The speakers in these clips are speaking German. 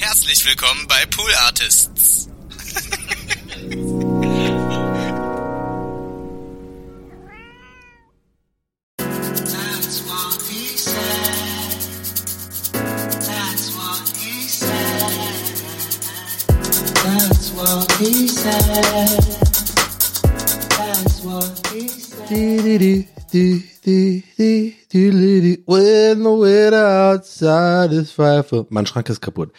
Herzlich willkommen bei Pool Artists. When the weather outside is frightful. Mein Schrank ist kaputt.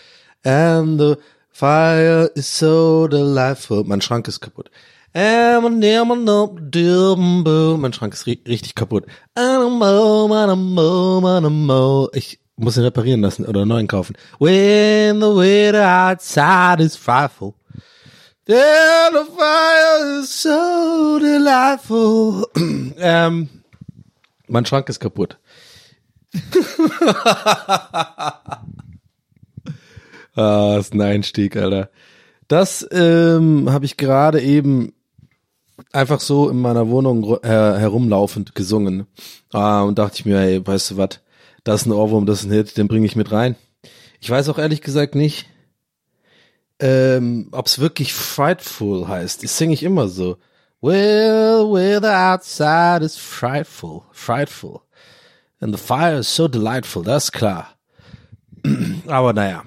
And the fire is so delightful. Mein Schrank ist kaputt. Mein Schrank ist ri richtig kaputt. Ich muss ihn reparieren lassen oder neuen kaufen. When the weather outside is frightful. Then the fire is so delightful. ähm, mein Schrank ist kaputt. ah, ist ein Einstieg, Alter. Das ähm, habe ich gerade eben einfach so in meiner Wohnung her herumlaufend gesungen. Ah, und dachte ich mir, ey, weißt du was, das ist ein Ohrwurm, das ist ein Hit, den bringe ich mit rein. Ich weiß auch ehrlich gesagt nicht, ähm, ob es wirklich frightful heißt. Das singe ich immer so. Well, well, the outside is frightful, frightful. And the fire is so delightful, das ist klar. Aber naja.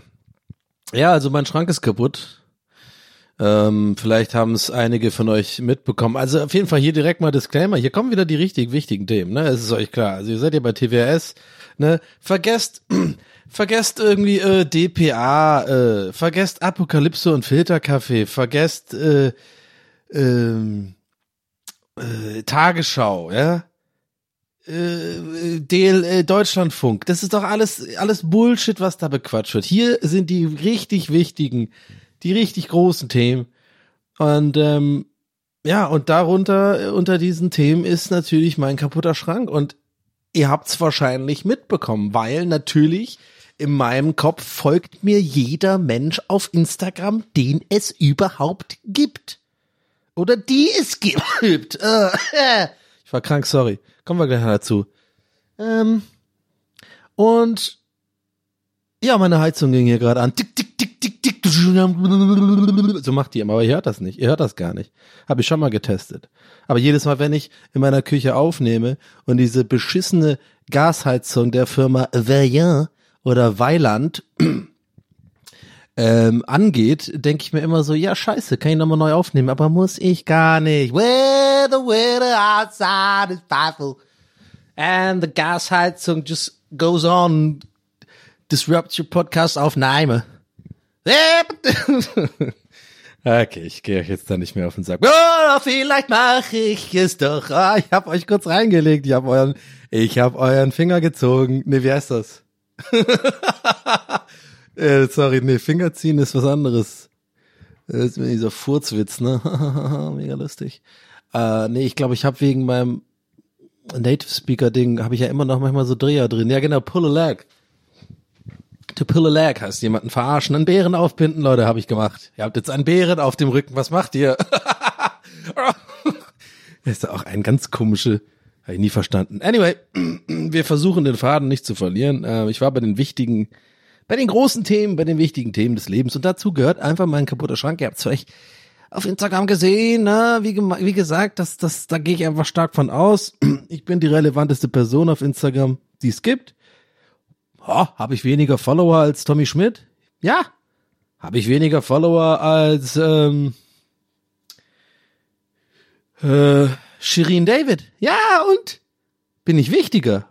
Ja, also mein Schrank ist kaputt. Ähm, vielleicht haben es einige von euch mitbekommen. Also auf jeden Fall hier direkt mal Disclaimer. Hier kommen wieder die richtig wichtigen Themen, ne? Es ist euch klar. Also ihr seid ja bei TWS, ne? Vergesst, vergesst irgendwie äh, DPA, äh, vergesst Apokalypse und Filterkaffee, vergesst äh, ähm, äh, Tagesschau, ja? Äh, DL, äh, Deutschlandfunk. Das ist doch alles, alles Bullshit, was da bequatscht wird. Hier sind die richtig wichtigen, die richtig großen Themen. Und ähm, ja, und darunter, äh, unter diesen Themen ist natürlich mein kaputter Schrank. Und ihr habt's wahrscheinlich mitbekommen, weil natürlich in meinem Kopf folgt mir jeder Mensch auf Instagram, den es überhaupt gibt. Oder die es gibt. Äh, ich war krank, sorry. Kommen wir gleich dazu. Ähm, und ja, meine Heizung ging hier gerade an. Tick, tick, tick, tick, tick. So macht die immer, aber ihr hört das nicht. Ihr hört das gar nicht. Habe ich schon mal getestet. Aber jedes Mal, wenn ich in meiner Küche aufnehme und diese beschissene Gasheizung der Firma Vaillant oder Weiland ähm, angeht, denke ich mir immer so, ja scheiße, kann ich nochmal neu aufnehmen, aber muss ich gar nicht. Where the weather outside is powerful and the Gasheizung just goes on, disrupts your podcast Aufnahme. Okay, ich gehe euch jetzt da nicht mehr auf den Sack. Oh, vielleicht mache ich es doch. Ah, ich habe euch kurz reingelegt. Ich habe euren, ich habe euren Finger gezogen. Nee, wie heißt das? äh, sorry, nee, Finger ziehen ist was anderes. Das ist mir dieser Furzwitz, ne? Mega lustig. Äh, nee, ich glaube, ich habe wegen meinem Native Speaker Ding habe ich ja immer noch manchmal so Dreher drin. Ja, genau, pull a leg. To pull a leg heißt jemanden verarschen, einen Bären aufbinden, Leute, habe ich gemacht. Ihr habt jetzt einen Bären auf dem Rücken, was macht ihr? Das ist auch ein ganz komische, habe ich nie verstanden. Anyway, wir versuchen den Faden nicht zu verlieren. Äh, Ich war bei den wichtigen, bei den großen Themen, bei den wichtigen Themen des Lebens und dazu gehört einfach mein kaputter Schrank. Ihr habt es euch auf Instagram gesehen, ne? wie, wie gesagt, das, das, da gehe ich einfach stark von aus. Ich bin die relevanteste Person auf Instagram, die es gibt. Oh, habe ich weniger Follower als Tommy Schmidt? Ja. Habe ich weniger Follower als ähm, äh, Shirin David? Ja, und bin ich wichtiger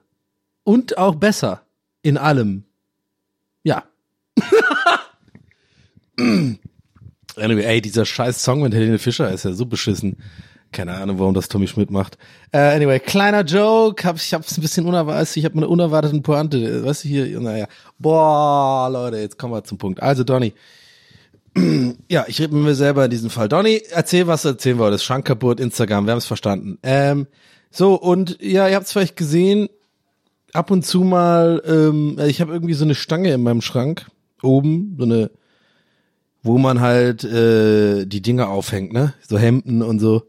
und auch besser in allem. Ja. anyway, ey, dieser scheiß Song mit Helene Fischer ist ja so beschissen. Keine Ahnung, warum das Tommy Schmidt macht. Äh, anyway, kleiner Joke. Hab, ich hab's ein bisschen unerwartet. Ich habe eine unerwartete Pointe. Weißt du hier? Naja. Boah, Leute, jetzt kommen wir zum Punkt. Also, Donny. ja, ich rede mir selber in diesem Fall. Donny, erzähl, was du erzählen wolltest. Schrank kaputt, Instagram, wir haben es verstanden. Ähm, so, und ja, ihr habt es vielleicht gesehen, ab und zu mal, ähm, ich habe irgendwie so eine Stange in meinem Schrank oben, so eine, wo man halt äh, die Dinge aufhängt, ne? So Hemden und so.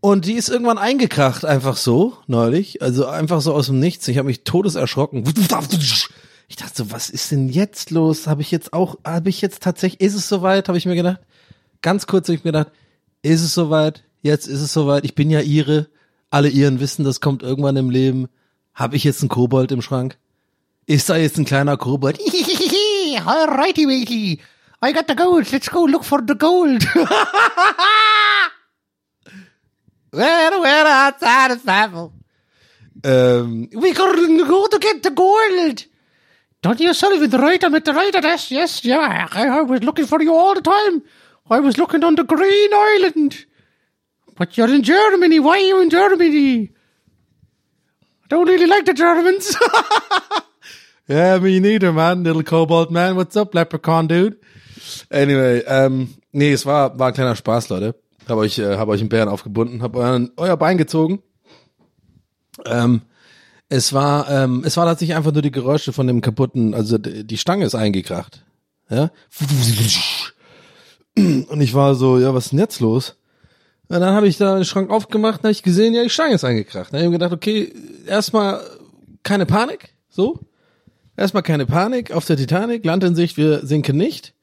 Und die ist irgendwann eingekracht, einfach so, neulich. Also einfach so aus dem Nichts. Ich habe mich todes erschrocken. Ich dachte so, was ist denn jetzt los? Habe ich jetzt auch, habe ich jetzt tatsächlich, ist es soweit? Habe ich mir gedacht. Ganz kurz habe ich mir gedacht, ist es soweit? Jetzt ist es soweit. Ich bin ja ihre. Alle ihren wissen, das kommt irgendwann im Leben. Habe ich jetzt einen Kobold im Schrank? Ist da jetzt ein kleiner Kobold? Alrighty, matey. I got the gold. Let's go look for the gold. Well, well, outside is frightful. Ähm, we gotta go to get the gold. Don't you Sullivan, the writer with the writer, yes, yes, yeah. I, I was looking for you all the time. I was looking on the Green Island. But you're in Germany. Why are you in Germany? Don't really like the Germans. yeah, me neither, man. Little Kobold man. What's up, Leprechaun dude? Anyway, ähm, nee, es war, war ein kleiner Spaß, Leute. Hab euch, äh, hab euch einen Bären aufgebunden, hab euren, euer Bein gezogen. Ähm, es war, ähm, es war tatsächlich einfach nur die Geräusche von dem kaputten, also die Stange ist eingekracht. Ja. Und ich war so, ja, was ist denn jetzt los? Und dann habe ich da den Schrank aufgemacht, habe ich gesehen, ja, die Stange ist eingekracht. Dann habe ich mir gedacht, okay, erstmal keine Panik, so. Erstmal keine Panik auf der Titanic, Land in Sicht, wir sinken nicht.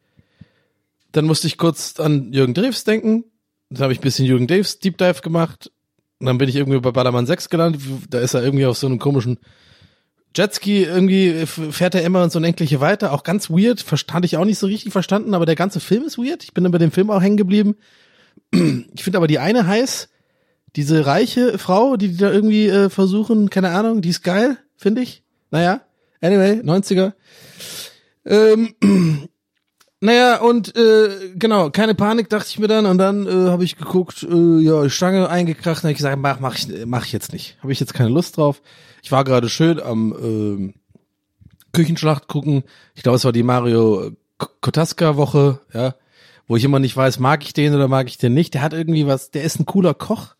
Dann musste ich kurz an Jürgen Drews denken, dann habe ich ein bisschen Jürgen Daves Deep Dive gemacht. Und dann bin ich irgendwie bei Ballermann 6 gelandet. Da ist er irgendwie auf so einem komischen Jetski. Irgendwie fährt er immer ins Unendliche weiter. Auch ganz weird. Verstand ich auch nicht so richtig verstanden. Aber der ganze Film ist weird. Ich bin dann bei dem Film auch hängen geblieben. Ich finde aber die eine heiß. Diese reiche Frau, die, die da irgendwie äh, versuchen, keine Ahnung, die ist geil, finde ich. Naja, anyway, 90er. Ähm, naja, und äh, genau, keine Panik, dachte ich mir dann. Und dann äh, habe ich geguckt, äh, ja, Stange eingekracht. Und hab ich gesagt, mach, mach, ich, mach ich jetzt nicht. Habe ich jetzt keine Lust drauf. Ich war gerade schön am äh, Küchenschlacht gucken. Ich glaube, es war die Mario Kotaska-Woche, ja, wo ich immer nicht weiß, mag ich den oder mag ich den nicht. Der hat irgendwie was, der ist ein cooler Koch.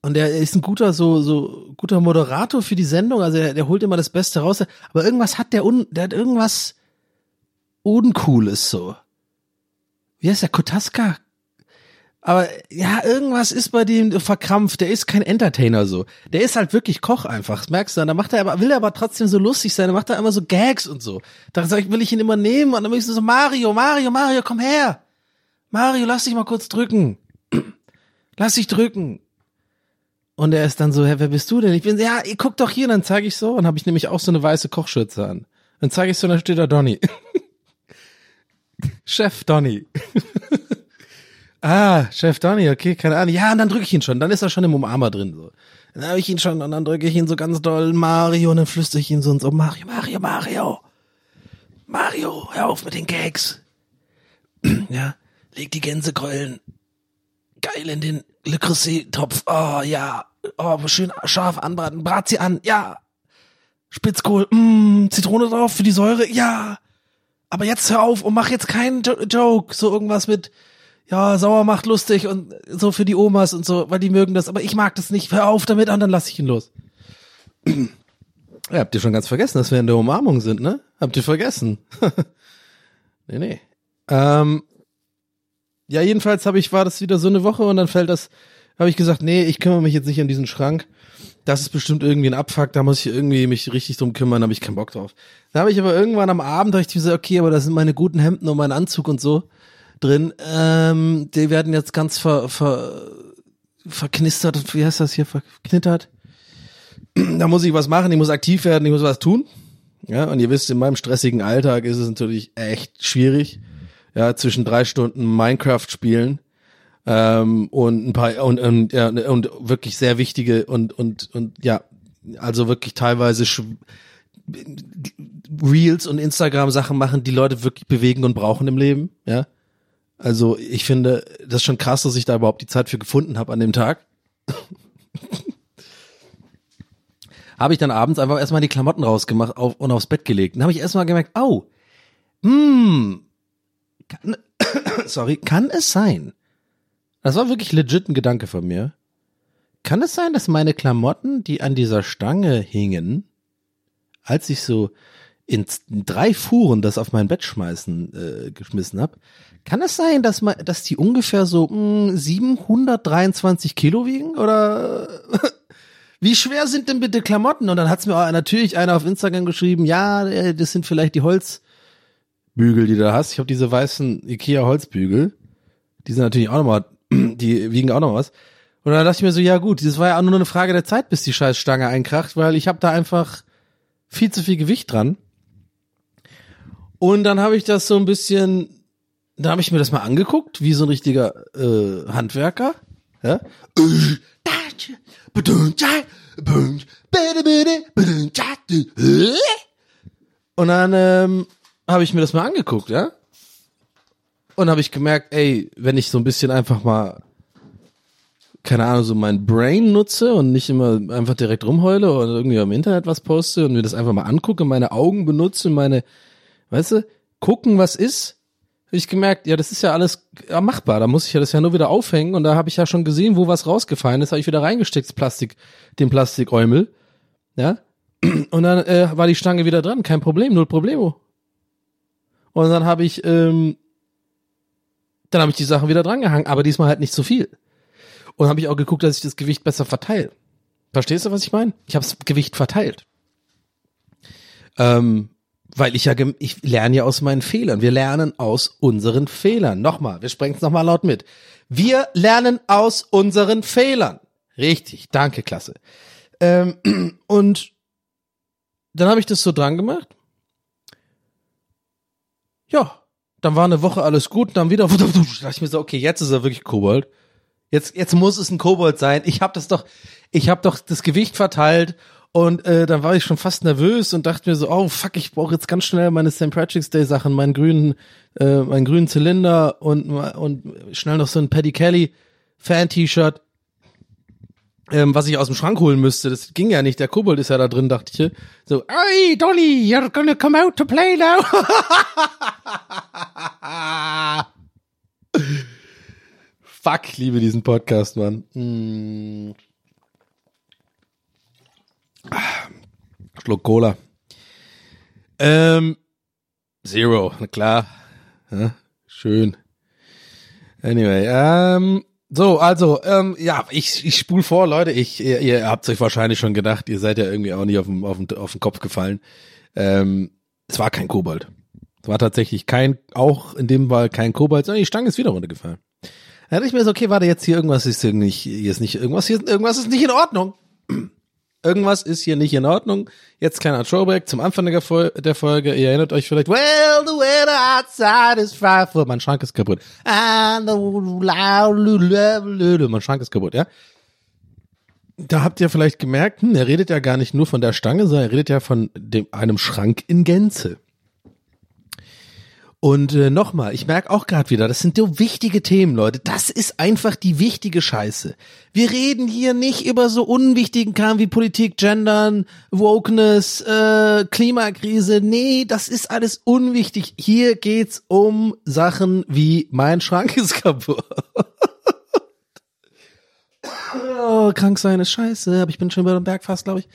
Und der ist ein guter, so, so, guter Moderator für die Sendung. Also der, der holt immer das Beste raus. Aber irgendwas hat der un, der hat irgendwas uncool ist so. Wie heißt der? Kotaska? Aber ja, irgendwas ist bei dem verkrampft. Der ist kein Entertainer so. Der ist halt wirklich Koch einfach. Das merkst du. Da macht er aber, will er aber trotzdem so lustig sein. Da macht er immer so Gags und so. Da sag ich, will ich ihn immer nehmen. Und dann bin ich so, Mario, Mario, Mario, komm her. Mario, lass dich mal kurz drücken. Lass dich drücken. Und er ist dann so, hä, wer bist du denn? Ich bin, so, ja, guck doch hier. Und dann zeige ich so. Und habe ich nämlich auch so eine weiße Kochschürze an. Dann zeige ich so, und dann steht da Donny. Chef Donny. ah, Chef Donny, okay, keine Ahnung. Ja, und dann drücke ich ihn schon. Dann ist er schon im Umarmer drin. So. Dann habe ich ihn schon und dann drücke ich ihn so ganz doll Mario und dann flüstere ich ihn so und so Mario, Mario, Mario. Mario, hör auf mit den Gags. ja, leg die Gänsekeulen geil in den Le Creuset-Topf. Oh, ja. Oh, schön scharf anbraten. Brat sie an. Ja. Spitzkohl. Mm, Zitrone drauf für die Säure. Ja aber jetzt hör auf und mach jetzt keinen jo Joke, so irgendwas mit, ja, sauer macht lustig und so für die Omas und so, weil die mögen das, aber ich mag das nicht, hör auf damit und dann lass ich ihn los. Ja, habt ihr schon ganz vergessen, dass wir in der Umarmung sind, ne? Habt ihr vergessen? nee, nee. Ähm, ja, jedenfalls habe ich, war das wieder so eine Woche und dann fällt das, habe ich gesagt, nee, ich kümmere mich jetzt nicht an diesen Schrank das ist bestimmt irgendwie ein Abfuck, da muss ich irgendwie mich richtig drum kümmern, habe ich keinen Bock drauf. Da habe ich aber irgendwann am Abend, da ich gesagt, okay, aber da sind meine guten Hemden und mein Anzug und so drin, ähm, die werden jetzt ganz ver, ver, verknistert, wie heißt das hier, verknittert. Da muss ich was machen, ich muss aktiv werden, ich muss was tun. Ja, und ihr wisst, in meinem stressigen Alltag ist es natürlich echt schwierig. Ja, zwischen drei Stunden Minecraft spielen ähm, und ein paar und, und, ja, und wirklich sehr wichtige und und und ja, also wirklich teilweise Reels und Instagram Sachen machen, die Leute wirklich bewegen und brauchen im Leben. Ja, also ich finde, das ist schon krass, dass ich da überhaupt die Zeit für gefunden habe an dem Tag. habe ich dann abends einfach erstmal die Klamotten rausgemacht auf, und aufs Bett gelegt. Dann habe ich erstmal gemerkt, au, hm, kann, sorry, kann es sein? Das war wirklich legit ein Gedanke von mir. Kann es sein, dass meine Klamotten, die an dieser Stange hingen, als ich so in drei Fuhren das auf mein Bett schmeißen äh, geschmissen habe, kann es sein, dass man, dass die ungefähr so mh, 723 Kilo wiegen oder wie schwer sind denn bitte Klamotten? Und dann hat's mir auch natürlich einer auf Instagram geschrieben, ja, äh, das sind vielleicht die Holzbügel, die du da hast. Ich habe diese weißen Ikea Holzbügel, die sind natürlich auch nochmal, die wiegen auch noch was. Und dann dachte ich mir so, ja gut, das war ja auch nur eine Frage der Zeit, bis die scheiß Stange einkracht, weil ich habe da einfach viel zu viel Gewicht dran. Und dann habe ich das so ein bisschen, dann habe ich mir das mal angeguckt, wie so ein richtiger äh, Handwerker. Ja? Und dann ähm, habe ich mir das mal angeguckt, ja. Und habe ich gemerkt, ey, wenn ich so ein bisschen einfach mal, keine Ahnung, so mein Brain nutze und nicht immer einfach direkt rumheule oder irgendwie am Internet was poste und mir das einfach mal angucke, meine Augen benutze, meine, weißt du, gucken, was ist, ich gemerkt, ja, das ist ja alles machbar. Da muss ich ja das ja nur wieder aufhängen und da habe ich ja schon gesehen, wo was rausgefallen ist, habe ich wieder reingesteckt, Plastik, den Plastikäumel, ja. Und dann äh, war die Stange wieder dran, kein Problem, null Problemo. Und dann habe ich, ähm, dann habe ich die Sachen wieder dran gehangen, aber diesmal halt nicht so viel. Und habe ich auch geguckt, dass ich das Gewicht besser verteile. Verstehst du, was ich meine? Ich habe das Gewicht verteilt. Ähm, weil ich ja, ich lerne ja aus meinen Fehlern. Wir lernen aus unseren Fehlern. Nochmal, wir sprechen es nochmal laut mit. Wir lernen aus unseren Fehlern. Richtig, danke, klasse. Ähm, und dann habe ich das so dran gemacht. Ja, dann war eine Woche alles gut, dann wieder dachte ich mir so, okay, jetzt ist er wirklich Kobold. Jetzt jetzt muss es ein Kobold sein. Ich habe das doch ich habe doch das Gewicht verteilt und äh, dann war ich schon fast nervös und dachte mir so, oh fuck, ich brauche jetzt ganz schnell meine St. Patrick's Day Sachen, meinen grünen äh, meinen grünen Zylinder und und schnell noch so ein Paddy Kelly Fan T-Shirt. Ähm, was ich aus dem Schrank holen müsste, das ging ja nicht. Der Kobold ist ja da drin, dachte ich. So, Hey, Dolly, you're gonna come out to play now. Fuck, liebe diesen Podcast, Mann. Mm. Schluck Cola. Ähm, Zero, na klar. Ja, schön. Anyway, ähm, so, also, ähm, ja, ich, ich spul vor, Leute, ich, ihr, ihr habt euch wahrscheinlich schon gedacht, ihr seid ja irgendwie auch nicht auf den, auf den, auf den Kopf gefallen. Ähm, es war kein Kobold. Es war tatsächlich kein, auch in dem Fall kein Kobold, sondern die Stange ist wieder runtergefallen. Da dachte ich mir so, okay, warte, jetzt hier irgendwas ist nicht, hier ist nicht, irgendwas hier, irgendwas ist nicht in Ordnung. Irgendwas ist hier nicht in Ordnung. Jetzt kleiner Throwback zum Anfang der, der Folge. Ihr erinnert euch vielleicht, well, the weather outside is frightful. Mein Schrank ist kaputt. Loud, mein Schrank ist kaputt, ja. Da habt ihr vielleicht gemerkt, hm, er redet ja gar nicht nur von der Stange, sondern er redet ja von dem, einem Schrank in Gänze. Und äh, nochmal, ich merke auch gerade wieder, das sind so wichtige Themen, Leute. Das ist einfach die wichtige Scheiße. Wir reden hier nicht über so unwichtigen Kram wie Politik, Gendern, Wokeness, äh, Klimakrise. Nee, das ist alles unwichtig. Hier geht's um Sachen wie mein Schrank ist kaputt. Oh, krank sein ist scheiße, aber ich bin schon über dem Berg fast, glaube ich.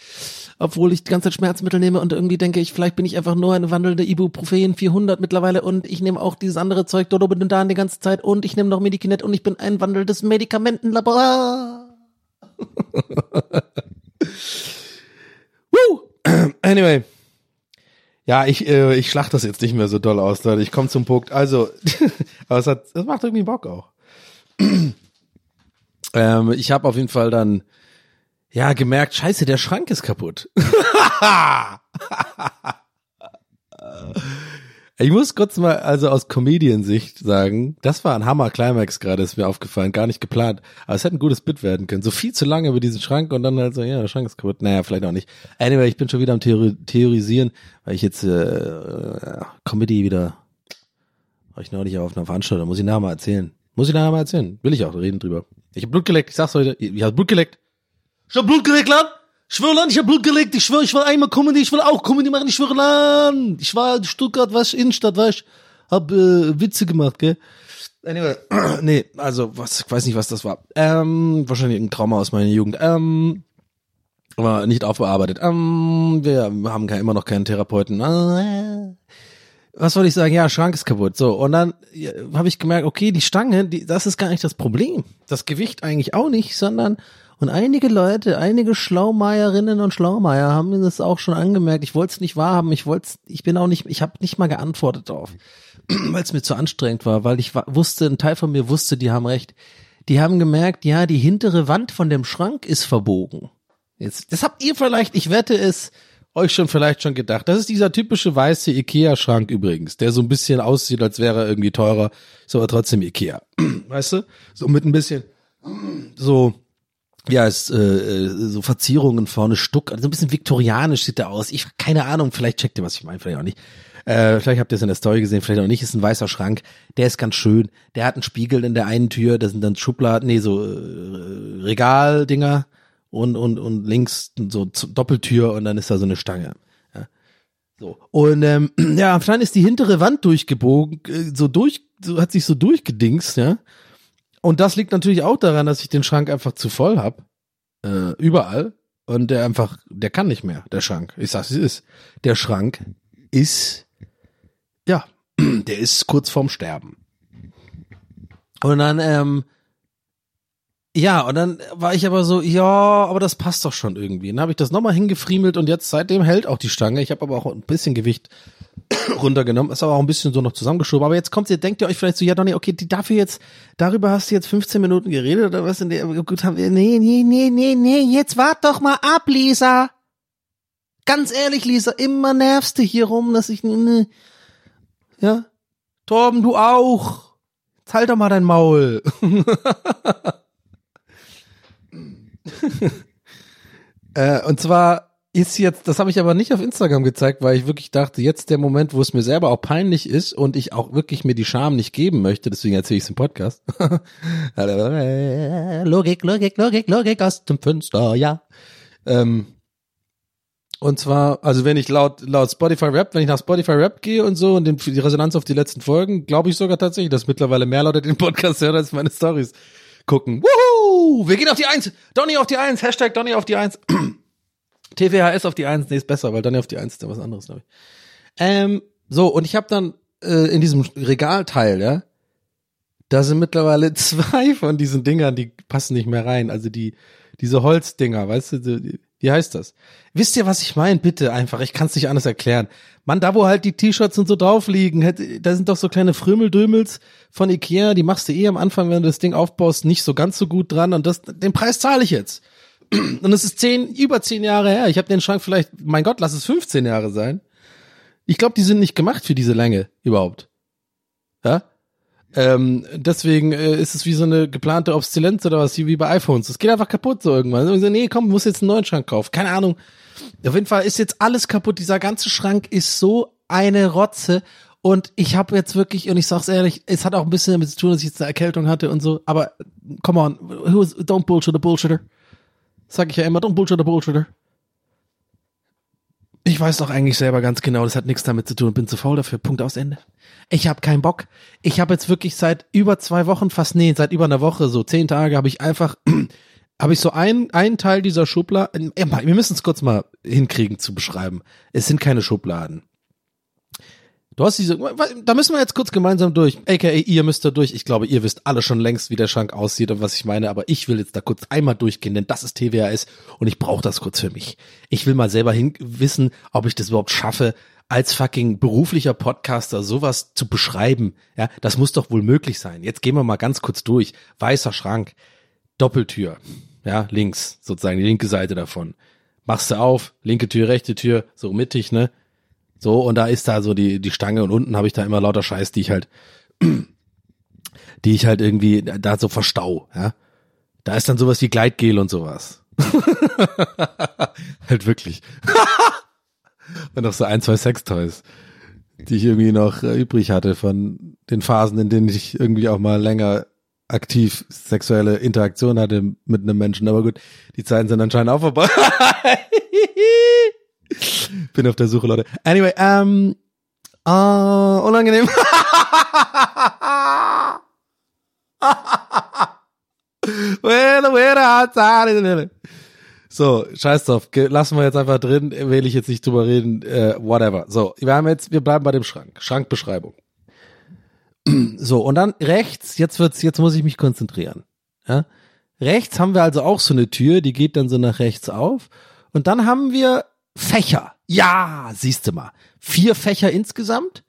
Obwohl ich die ganze Zeit Schmerzmittel nehme und irgendwie denke ich, vielleicht bin ich einfach nur eine wandelnde Ibuprofen 400 mittlerweile und ich nehme auch dieses andere Zeug Dodobendan die ganze Zeit und ich nehme noch Medikinet und ich bin ein wandelndes Medikamentenlabor. Woo! Anyway. Ja, ich, äh, ich schlach das jetzt nicht mehr so doll aus, Leute. Ich komme zum Punkt. Also, aber es, hat, es macht irgendwie Bock auch. Ähm, ich habe auf jeden Fall dann ja gemerkt, scheiße, der Schrank ist kaputt. Ich muss kurz mal, also aus Comedian-Sicht sagen, das war ein Hammer-Climax gerade, ist mir aufgefallen, gar nicht geplant. Aber es hätte ein gutes Bit werden können. So viel zu lange über diesen Schrank und dann halt so, ja, der Schrank ist kaputt. Naja, vielleicht auch nicht. Anyway, ich bin schon wieder am Theori Theorisieren, weil ich jetzt äh, Comedy wieder, war ich neulich auf einer Veranstaltung, muss ich nachher mal erzählen. Muss ich nachher mal erzählen. Will ich auch reden drüber. Ich hab Blut geleckt, ich sag's heute, ich hab Blut geleckt. Ich hab Blut geleckt, Land! Ich schwöre, Land, ich hab Blut geleckt. Ich schwöre, ich will einmal Comedy, ich will auch Comedy machen. Ich schwöre, Land. Ich war in Stuttgart, war ich Innenstadt, war ich, hab äh, Witze gemacht, gell. Anyway, nee, also was, ich weiß nicht, was das war. Ähm, wahrscheinlich ein Trauma aus meiner Jugend. Ähm, aber nicht aufbearbeitet. Ähm, wir haben kein, immer noch keinen Therapeuten. Äh, was wollte ich sagen? Ja, Schrank ist kaputt. So, und dann ja, habe ich gemerkt, okay, die Stange, die, das ist gar nicht das Problem. Das Gewicht eigentlich auch nicht, sondern und einige Leute, einige Schlaumeierinnen und Schlaumeier haben mir das auch schon angemerkt. Ich wollte es nicht wahrhaben, ich wollte ich bin auch nicht, ich habe nicht mal geantwortet drauf, weil es mir zu anstrengend war, weil ich wusste, ein Teil von mir wusste, die haben recht. Die haben gemerkt, ja, die hintere Wand von dem Schrank ist verbogen. Jetzt, das habt ihr vielleicht, ich wette es, euch schon vielleicht schon gedacht. Das ist dieser typische weiße Ikea-Schrank übrigens, der so ein bisschen aussieht, als wäre er irgendwie teurer, ist aber trotzdem Ikea. Weißt du? So mit ein bisschen so ja, ist äh, äh, so Verzierungen vorne, Stuck, also ein bisschen viktorianisch sieht der aus. Ich keine Ahnung, vielleicht checkt ihr, was ich meine, vielleicht auch nicht. Äh, vielleicht habt ihr es in der Story gesehen, vielleicht auch nicht. Ist ein weißer Schrank, der ist ganz schön. Der hat einen Spiegel in der einen Tür, da sind dann Schubladen, nee, so äh, Regaldinger und und und links so Doppeltür und dann ist da so eine Stange. Ja. So und ähm, ja, dann ist die hintere Wand durchgebogen, äh, so durch, so hat sich so durchgedingst, ja. Und das liegt natürlich auch daran, dass ich den Schrank einfach zu voll hab. Äh, überall. Und der einfach, der kann nicht mehr, der Schrank. Ich sag's, es ist. Der Schrank ist, ja, der ist kurz vorm Sterben. Und dann, ähm, ja, und dann war ich aber so, ja, aber das passt doch schon irgendwie. Dann habe ich das nochmal hingefriemelt und jetzt seitdem hält auch die Stange. Ich habe aber auch ein bisschen Gewicht runtergenommen, ist aber auch ein bisschen so noch zusammengeschoben. Aber jetzt kommt ihr, denkt ihr euch vielleicht so, ja Donny, okay, die dafür jetzt, darüber hast du jetzt 15 Minuten geredet oder was? In der, gut, haben wir, nee, nee, nee, nee, nee, jetzt wart doch mal ab, Lisa. Ganz ehrlich, Lisa, immer nervst du hier rum, dass ich, ne, ja. Torben, du auch. Jetzt halt doch mal dein Maul. äh, und zwar ist jetzt, das habe ich aber nicht auf Instagram gezeigt, weil ich wirklich dachte, jetzt der Moment, wo es mir selber auch peinlich ist und ich auch wirklich mir die Scham nicht geben möchte, deswegen erzähle ich es im Podcast. Logik, Logik, Logik, Logik aus dem Fenster, ja. Ähm, und zwar, also wenn ich laut, laut Spotify Rap, wenn ich nach Spotify Rap gehe und so und den, die Resonanz auf die letzten Folgen, glaube ich sogar tatsächlich, dass mittlerweile mehr Leute den Podcast hören, als meine Stories gucken. Wuhu! Wir gehen auf die Eins! Donny auf die Eins! Hashtag Donny auf die Eins! TVHS auf die Eins, nee, ist besser, weil Donny auf die Eins ist ja was anderes, glaube ich. Ähm, so, und ich habe dann äh, in diesem Regalteil, ja, da sind mittlerweile zwei von diesen Dingern, die passen nicht mehr rein. Also die, diese Holzdinger, weißt du, die, wie heißt das? Wisst ihr, was ich meine? Bitte einfach, ich kann es nicht anders erklären. Mann, da wo halt die T-Shirts und so drauf liegen, da sind doch so kleine Frömeldömels von Ikea, die machst du eh am Anfang, wenn du das Ding aufbaust, nicht so ganz so gut dran und das, den Preis zahle ich jetzt. Und es ist zehn, über zehn Jahre her. Ich habe den Schrank vielleicht, mein Gott, lass es 15 Jahre sein. Ich glaube, die sind nicht gemacht für diese Länge überhaupt. Ja? Ähm, deswegen äh, ist es wie so eine geplante Obsolenz oder was, wie bei iPhones. Es geht einfach kaputt so irgendwann. Und so, nee, komm, muss jetzt einen neuen Schrank kaufen. Keine Ahnung. Auf jeden Fall ist jetzt alles kaputt. Dieser ganze Schrank ist so eine Rotze. Und ich habe jetzt wirklich, und ich sag's ehrlich, es hat auch ein bisschen damit zu tun, dass ich jetzt eine Erkältung hatte und so. Aber come on, who's, don't bullshit a bullshitter. Sag ich ja immer, don't bullshit a bullshitter. Ich weiß doch eigentlich selber ganz genau, das hat nichts damit zu tun und bin zu faul dafür. Punkt aus Ende. Ich habe keinen Bock. Ich habe jetzt wirklich seit über zwei Wochen, fast nee, seit über einer Woche, so zehn Tage, habe ich einfach, habe ich so ein, einen Teil dieser Schubladen. äh, Wir müssen es kurz mal hinkriegen zu beschreiben. Es sind keine Schubladen. Du hast diese, da müssen wir jetzt kurz gemeinsam durch. AKA, ihr müsst da durch. Ich glaube, ihr wisst alle schon längst, wie der Schrank aussieht und was ich meine, aber ich will jetzt da kurz einmal durchgehen, denn das ist TWAS und ich brauche das kurz für mich. Ich will mal selber hin wissen, ob ich das überhaupt schaffe, als fucking beruflicher Podcaster sowas zu beschreiben. Ja, das muss doch wohl möglich sein. Jetzt gehen wir mal ganz kurz durch. Weißer Schrank, Doppeltür. Ja, links, sozusagen die linke Seite davon. Machst du auf, linke Tür, rechte Tür, so mittig, ne? So, und da ist da so die, die Stange und unten habe ich da immer lauter Scheiß, die ich halt, die ich halt irgendwie da so verstau, ja. Da ist dann sowas wie Gleitgel und sowas. halt wirklich. und noch so ein, zwei Sextoys, die ich irgendwie noch äh, übrig hatte von den Phasen, in denen ich irgendwie auch mal länger aktiv sexuelle Interaktion hatte mit einem Menschen. Aber gut, die Zeiten sind anscheinend auch vorbei. Bin auf der Suche, Leute. Anyway, ähm, uh, unangenehm. Well, we're outside. So, scheiß drauf. Lassen wir jetzt einfach drin. Will ich jetzt nicht drüber reden. Äh, whatever. So, wir haben jetzt, wir bleiben bei dem Schrank. Schrankbeschreibung. So, und dann rechts, jetzt wird's, jetzt muss ich mich konzentrieren. Ja? Rechts haben wir also auch so eine Tür, die geht dann so nach rechts auf. Und dann haben wir Fächer. Ja, siehst du mal. Vier Fächer insgesamt.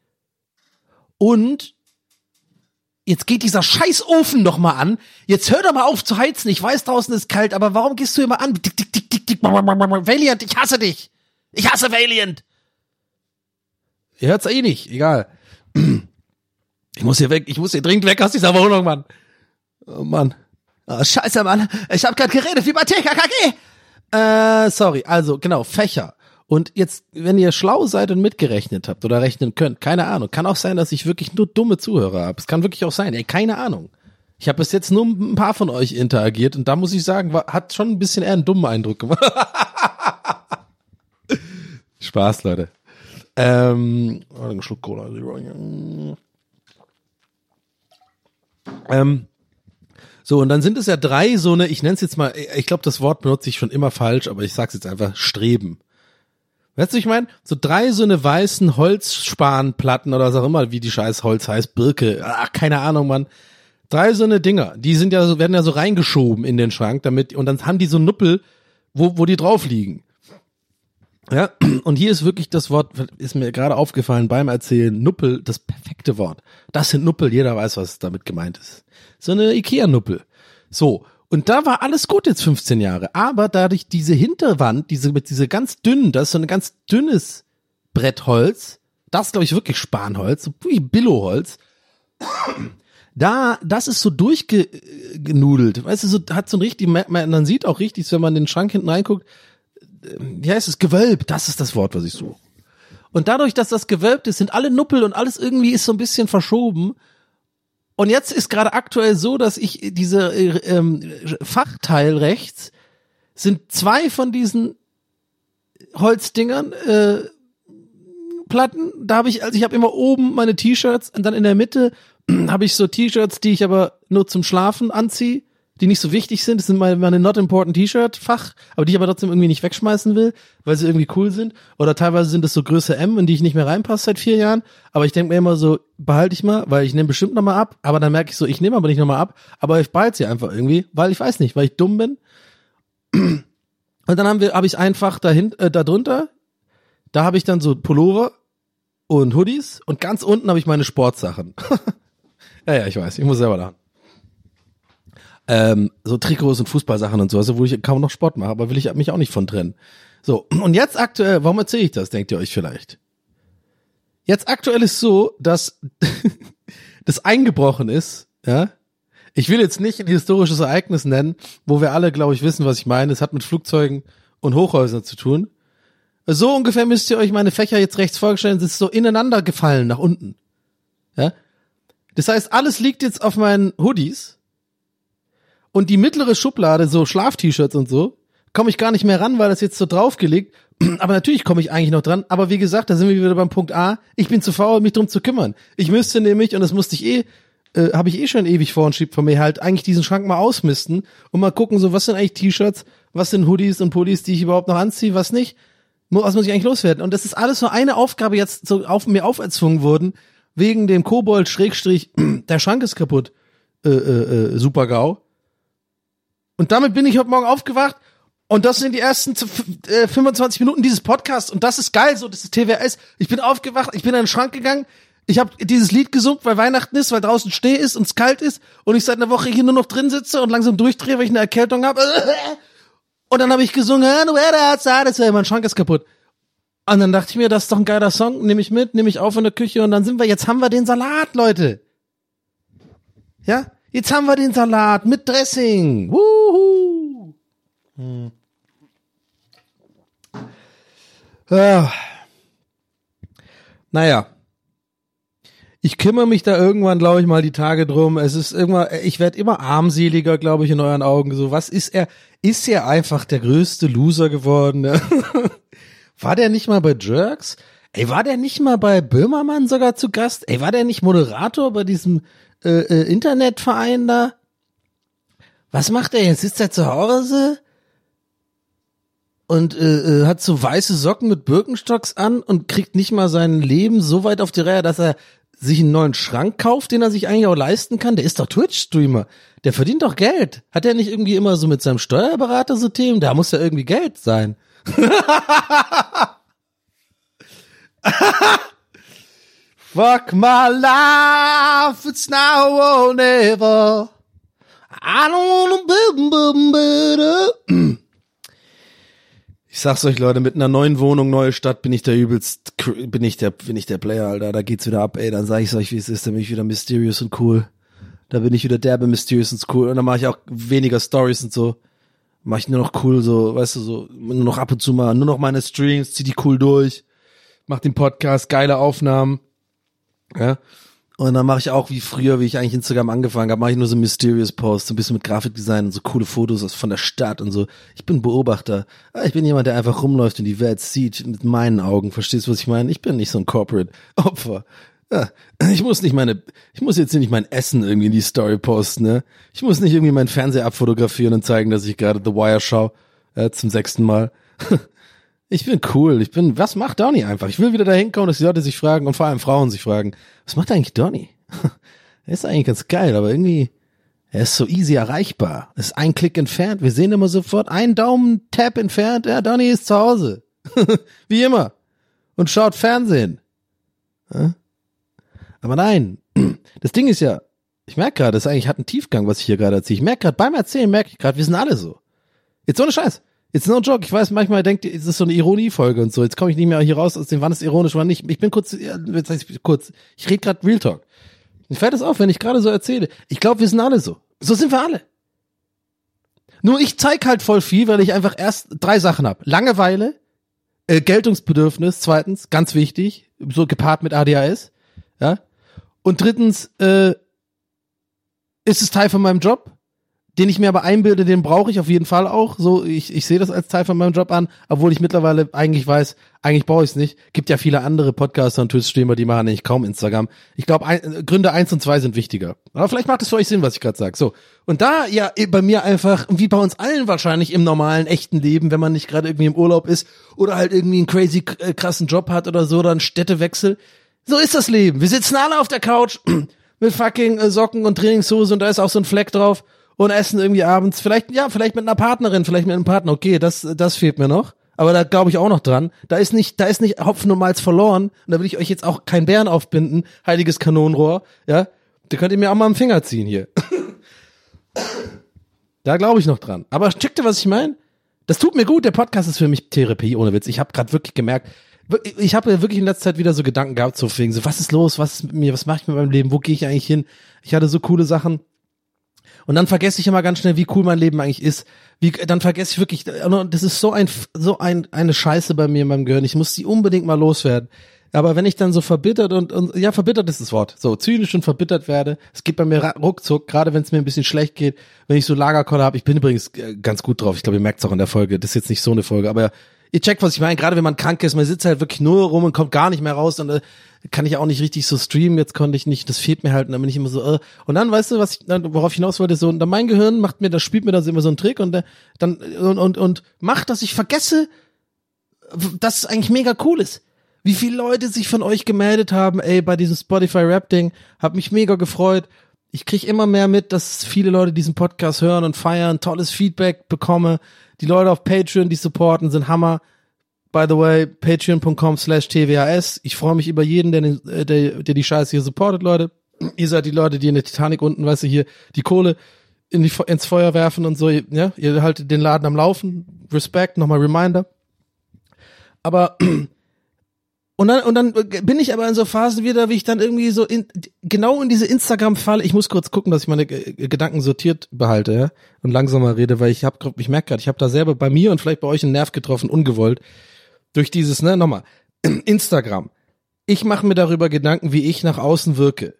Und jetzt geht dieser Scheißofen noch mal an. Jetzt hör doch mal auf zu heizen. Ich weiß, draußen ist kalt, aber warum gehst du immer an? Tick, tick, tick, tick, tick. Valiant, ich hasse dich. Ich hasse Valiant. Ihr hört's eh nicht. Egal. Ich muss hier weg. Ich muss hier dringend weg aus dieser Wohnung, Mann. Oh Mann. Oh, scheiße, Mann. Ich hab grad geredet wie bei TKKG. Äh, sorry. Also, genau, Fächer. Und jetzt, wenn ihr schlau seid und mitgerechnet habt oder rechnen könnt, keine Ahnung. Kann auch sein, dass ich wirklich nur dumme Zuhörer habe. Es kann wirklich auch sein. Ey, keine Ahnung. Ich habe bis jetzt nur ein paar von euch interagiert und da muss ich sagen, war, hat schon ein bisschen eher einen dummen Eindruck gemacht. Spaß, Leute. Ähm, einen Schluck Cola. Ähm, so, und dann sind es ja drei so eine, ich nenne es jetzt mal, ich glaube, das Wort benutze ich schon immer falsch, aber ich sag's jetzt einfach, Streben. Weißt du, ich meine, so drei so eine weißen Holzspanplatten oder was auch immer, wie die scheiß Holz heißt, Birke, ach, keine Ahnung, Mann. Drei so eine Dinger, die sind ja so, werden ja so reingeschoben in den Schrank, damit, und dann haben die so Nuppel, wo, wo die drauf liegen. Ja, und hier ist wirklich das Wort, ist mir gerade aufgefallen beim Erzählen, Nuppel, das perfekte Wort. Das sind Nuppel, jeder weiß, was damit gemeint ist. So eine Ikea-Nuppel. So. Und da war alles gut jetzt 15 Jahre. Aber dadurch diese Hinterwand, diese, mit diese ganz dünnen, das ist so ein ganz dünnes Brettholz. Das glaube ich, wirklich Spanholz, so wie Billoholz. Da, das ist so durchgenudelt. Weißt du, so, hat so ein richtig, man, sieht auch richtig, wenn man in den Schrank hinten reinguckt, wie heißt es, Gewölb, das ist das Wort, was ich suche. Und dadurch, dass das gewölbt ist, sind alle Nuppel und alles irgendwie ist so ein bisschen verschoben. Und jetzt ist gerade aktuell so, dass ich diese äh, ähm, Fachteil rechts sind zwei von diesen Holzdingern äh, Platten. Da habe ich, also ich habe immer oben meine T-Shirts und dann in der Mitte habe ich so T-Shirts, die ich aber nur zum Schlafen anziehe, die nicht so wichtig sind. Das sind meine, meine Not Important T-Shirt-Fach, aber die ich aber trotzdem irgendwie nicht wegschmeißen will, weil sie irgendwie cool sind. Oder teilweise sind es so Größe M, in die ich nicht mehr reinpasse seit vier Jahren. Aber ich denke mir immer so, behalte ich mal, weil ich nehme bestimmt nochmal ab. Aber dann merke ich so, ich nehme aber nicht nochmal ab, aber ich behalte sie einfach irgendwie, weil ich weiß nicht, weil ich dumm bin. Und dann haben wir, habe ich einfach dahin, äh, da drunter, da habe ich dann so Pullover und Hoodies und ganz unten habe ich meine Sportsachen. ja, ja, ich weiß, ich muss selber lachen. Ähm, so Trikots und Fußballsachen und so, also wo ich kaum noch Sport mache, aber will ich mich auch nicht von trennen. So, und jetzt aktuell, warum erzähle ich das, denkt ihr euch vielleicht? Jetzt aktuell ist so, dass das eingebrochen ist, ja. Ich will jetzt nicht ein historisches Ereignis nennen, wo wir alle, glaube ich, wissen, was ich meine. Es hat mit Flugzeugen und Hochhäusern zu tun. So ungefähr müsst ihr euch meine Fächer jetzt rechts vorstellen, ist so ineinander gefallen nach unten. Ja? Das heißt, alles liegt jetzt auf meinen Hoodies und die mittlere Schublade, so Schlaf-T-Shirts und so, komme ich gar nicht mehr ran, weil das jetzt so draufgelegt. Aber natürlich komme ich eigentlich noch dran. Aber wie gesagt, da sind wir wieder beim Punkt A. Ich bin zu faul, mich drum zu kümmern. Ich müsste nämlich, und das musste ich eh, äh, habe ich eh schon ewig vor und schieb von mir halt, eigentlich diesen Schrank mal ausmisten und mal gucken, so was sind eigentlich T-Shirts, was sind Hoodies und Pullis, die ich überhaupt noch anziehe, was nicht. Was muss ich eigentlich loswerden? Und das ist alles nur eine Aufgabe jetzt so auf mir auferzwungen worden, wegen dem Kobold Schrägstrich, der Schrank ist kaputt, äh, äh, äh, super GAU. Und damit bin ich heute Morgen aufgewacht und das sind die ersten äh, 25 Minuten dieses Podcasts und das ist geil, so das ist TWS. Ich bin aufgewacht, ich bin in den Schrank gegangen, ich habe dieses Lied gesungen, weil Weihnachten ist, weil draußen Schnee ist und es kalt ist und ich seit einer Woche hier nur noch drin sitze und langsam durchdrehe, weil ich eine Erkältung habe. Und dann habe ich gesungen, mein Schrank ist kaputt. Und dann dachte ich mir, das ist doch ein geiler Song, nehme ich mit, nehme ich auf in der Küche und dann sind wir, jetzt haben wir den Salat, Leute. Ja, jetzt haben wir den Salat mit Dressing. Wuhu. Hm. Ah. Naja. Ich kümmere mich da irgendwann, glaube ich, mal die Tage drum. Es ist irgendwann, ich werde immer armseliger, glaube ich, in euren Augen. So, was ist er? Ist er einfach der größte Loser geworden? Ne? War der nicht mal bei Jerks? Ey, war der nicht mal bei Böhmermann sogar zu Gast? Ey, war der nicht Moderator bei diesem äh, äh, Internetverein da? Was macht er jetzt? Sitzt er zu Hause? und äh, äh, hat so weiße Socken mit Birkenstocks an und kriegt nicht mal sein Leben so weit auf die Reihe, dass er sich einen neuen Schrank kauft, den er sich eigentlich auch leisten kann. Der ist doch Twitch-Streamer. Der verdient doch Geld. Hat er nicht irgendwie immer so mit seinem Steuerberater so Themen? Da muss ja irgendwie Geld sein. Fuck my life, it's now or never. I don't wanna be Ich sag's euch, Leute, mit einer neuen Wohnung, neue Stadt bin ich der übelst, bin ich der, bin ich der Player, Alter. Da geht's wieder ab, ey. Dann sag ich's euch, wie es ist. Dann bin ich wieder mysterious und cool. Da bin ich wieder derbe mysterious und cool. Und dann mache ich auch weniger Stories und so. Mach ich nur noch cool, so, weißt du, so, nur noch ab und zu mal, nur noch meine Streams, zieh die cool durch. Mach den Podcast, geile Aufnahmen. Ja. Und dann mache ich auch wie früher, wie ich eigentlich Instagram angefangen habe, mache ich nur so Mysterious Posts, so ein bisschen mit Grafikdesign und so coole Fotos von der Stadt und so. Ich bin Beobachter. Ich bin jemand, der einfach rumläuft und die Welt sieht mit meinen Augen. Verstehst du, was ich meine? Ich bin nicht so ein Corporate Opfer. Ja, ich muss nicht meine, ich muss jetzt nicht mein Essen irgendwie in die Story posten, ne? Ich muss nicht irgendwie meinen Fernseher abfotografieren und zeigen, dass ich gerade The Wire schaue, äh, zum sechsten Mal. Ich bin cool. Ich bin, was macht Donny einfach? Ich will wieder dahin kommen, dass die Leute sich fragen und vor allem Frauen sich fragen, was macht eigentlich Donny? er ist eigentlich ganz geil, aber irgendwie, er ist so easy erreichbar. ist ein Klick entfernt. Wir sehen immer sofort einen Daumen-Tap entfernt. Ja, Donny ist zu Hause. Wie immer. Und schaut Fernsehen. Aber nein. Das Ding ist ja, ich merke gerade, das eigentlich hat einen Tiefgang, was ich hier gerade erzähle. Ich merke gerade beim Erzählen, merke ich gerade, wir sind alle so. Jetzt ohne Scheiß. It's no joke. Ich weiß, manchmal denkt ihr, es ist so eine Ironiefolge und so. Jetzt komme ich nicht mehr hier raus aus dem, wann ist ironisch, wann nicht. Ich bin kurz, jetzt heißt ich kurz, ich rede gerade Real Talk. Mir fällt das auf, wenn ich gerade so erzähle. Ich glaube, wir sind alle so. So sind wir alle. Nur ich zeig halt voll viel, weil ich einfach erst drei Sachen hab. Langeweile, äh, Geltungsbedürfnis, zweitens, ganz wichtig, so gepaart mit ADHS, ja. Und drittens, äh, ist es Teil von meinem Job? Den ich mir aber einbilde, den brauche ich auf jeden Fall auch. So, ich, ich sehe das als Teil von meinem Job an, obwohl ich mittlerweile eigentlich weiß, eigentlich brauche ich es nicht. Gibt ja viele andere Podcaster und Twitch-Streamer, die machen eigentlich kaum Instagram. Ich glaube, ein, Gründe eins und zwei sind wichtiger. Aber vielleicht macht es für euch Sinn, was ich gerade sage. So. Und da ja bei mir einfach, wie bei uns allen wahrscheinlich im normalen, echten Leben, wenn man nicht gerade irgendwie im Urlaub ist oder halt irgendwie einen crazy äh, krassen Job hat oder so, oder einen Städtewechsel. So ist das Leben. Wir sitzen alle auf der Couch mit fucking äh, Socken und Trainingshose und da ist auch so ein Fleck drauf und essen irgendwie abends, vielleicht, ja, vielleicht mit einer Partnerin, vielleicht mit einem Partner, okay, das, das fehlt mir noch. Aber da glaube ich auch noch dran. Da ist nicht, da ist nicht Hopfen und Malz verloren. Und da will ich euch jetzt auch kein Bären aufbinden, heiliges Kanonenrohr, ja. Da könnt ihr mir auch mal am Finger ziehen hier. da glaube ich noch dran. Aber checkt ihr, was ich meine? Das tut mir gut. Der Podcast ist für mich Therapie, ohne Witz. Ich habe gerade wirklich gemerkt, ich habe ja wirklich in letzter Zeit wieder so Gedanken gehabt, so wegen so, was ist los, was ist mit mir, was mache ich mit meinem Leben, wo gehe ich eigentlich hin? Ich hatte so coole Sachen und dann vergesse ich immer ganz schnell, wie cool mein Leben eigentlich ist. Wie, dann vergesse ich wirklich, das ist so ein, so ein, eine Scheiße bei mir in meinem Gehirn. Ich muss die unbedingt mal loswerden. Aber wenn ich dann so verbittert und, und ja, verbittert ist das Wort, so zynisch und verbittert werde, es geht bei mir ruckzuck, gerade wenn es mir ein bisschen schlecht geht, wenn ich so Lagerkoller habe. Ich bin übrigens äh, ganz gut drauf. Ich glaube, ihr merkt es auch in der Folge. Das ist jetzt nicht so eine Folge, aber ihr checkt, was ich meine. Gerade wenn man krank ist, man sitzt halt wirklich nur rum und kommt gar nicht mehr raus und äh, kann ich auch nicht richtig so streamen, jetzt konnte ich nicht, das fehlt mir halt und dann bin ich immer so, äh. und dann, weißt du, was ich, worauf ich hinaus wollte, so, und dann mein Gehirn macht mir, das spielt mir dann immer so einen Trick und äh, dann, und, und, und macht, dass ich vergesse, dass es eigentlich mega cool ist. Wie viele Leute sich von euch gemeldet haben, ey, bei diesem Spotify Rap Ding, hab mich mega gefreut. Ich krieg immer mehr mit, dass viele Leute diesen Podcast hören und feiern, tolles Feedback bekomme. Die Leute auf Patreon, die supporten, sind Hammer by the way, patreon.com slash tvhs. Ich freue mich über jeden, der, der, der die Scheiße hier supportet, Leute. Ihr seid die Leute, die in der Titanic unten, weißt du, hier die Kohle in die, ins Feuer werfen und so. Ja, ihr haltet den Laden am Laufen. Respekt, nochmal Reminder. Aber Und dann, und dann bin ich aber in so Phasen wieder, wie ich dann irgendwie so in, genau in diese Instagram-Falle, ich muss kurz gucken, dass ich meine Gedanken sortiert behalte, ja, und langsamer rede, weil ich hab, ich merke gerade, ich habe da selber bei mir und vielleicht bei euch einen Nerv getroffen, ungewollt, durch dieses, ne, nochmal, Instagram. Ich mache mir darüber Gedanken, wie ich nach außen wirke.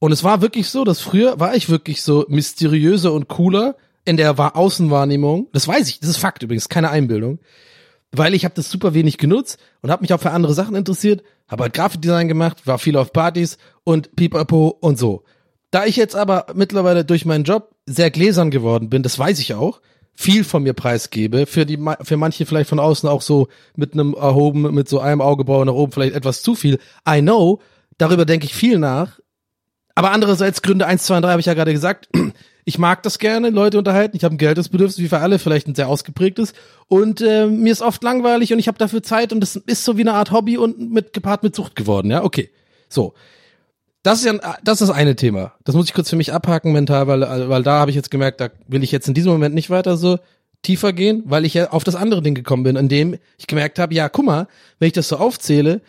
Und es war wirklich so, dass früher war ich wirklich so mysteriöser und cooler in der Wa- Außenwahrnehmung. Das weiß ich, das ist Fakt übrigens, keine Einbildung weil ich habe das super wenig genutzt und habe mich auch für andere Sachen interessiert, habe halt Grafikdesign gemacht, war viel auf Partys und pipapo und so. Da ich jetzt aber mittlerweile durch meinen Job sehr gläsern geworden bin, das weiß ich auch, viel von mir preisgebe, für die für manche vielleicht von außen auch so mit einem erhoben mit so einem Augebrauen nach oben vielleicht etwas zu viel. I know, darüber denke ich viel nach. Aber andererseits Gründe 1, 2 und 3 habe ich ja gerade gesagt. Ich mag das gerne, Leute unterhalten. Ich habe ein Geldesbedürfnis, wie für alle, vielleicht ein sehr ausgeprägtes. Und äh, mir ist oft langweilig und ich habe dafür Zeit und das ist so wie eine Art Hobby und mit gepaart mit Sucht geworden. Ja, okay. So. Das ist ja, das ist das eine Thema. Das muss ich kurz für mich abhaken mental, weil, weil da habe ich jetzt gemerkt, da will ich jetzt in diesem Moment nicht weiter so tiefer gehen, weil ich ja auf das andere Ding gekommen bin, in dem ich gemerkt habe, ja, guck mal, wenn ich das so aufzähle,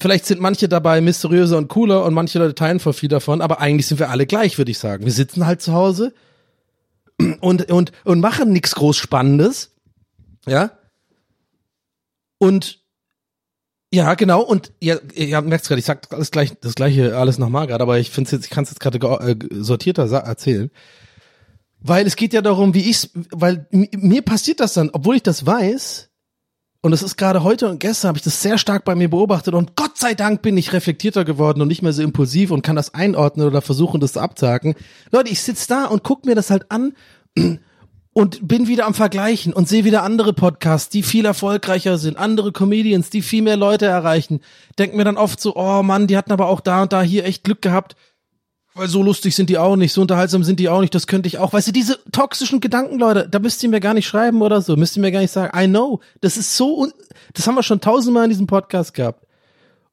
vielleicht sind manche dabei mysteriöser und cooler und manche Leute teilen voll viel davon, aber eigentlich sind wir alle gleich, würde ich sagen. Wir sitzen halt zu Hause und, und, und machen nichts groß Spannendes. Ja. Und ja, genau. Und ja, ihr merkt gerade, ich sag alles gleich, das gleiche alles nochmal gerade, aber ich finde jetzt, ich kann es jetzt gerade ge- äh, sortierter erzählen. Weil es geht ja darum, wie ich's, weil mir passiert das dann, obwohl ich das weiß, und das ist gerade heute und gestern habe ich das sehr stark bei mir beobachtet und Gott sei Dank bin ich reflektierter geworden und nicht mehr so impulsiv und kann das einordnen oder versuchen, das abzuhaken. Leute, ich sitz da und guck mir das halt an und bin wieder am Vergleichen und sehe wieder andere Podcasts, die viel erfolgreicher sind, andere Comedians, die viel mehr Leute erreichen. Denk mir dann oft so, oh Mann, die hatten aber auch da und da hier echt Glück gehabt. Weil so lustig sind die auch nicht, so unterhaltsam sind die auch nicht, das könnte ich auch. Weißt du, diese toxischen Gedanken, Leute, da müsst ihr mir gar nicht schreiben oder so, müsst ihr mir gar nicht sagen, I know, das ist so, das haben wir schon tausendmal in diesem Podcast gehabt.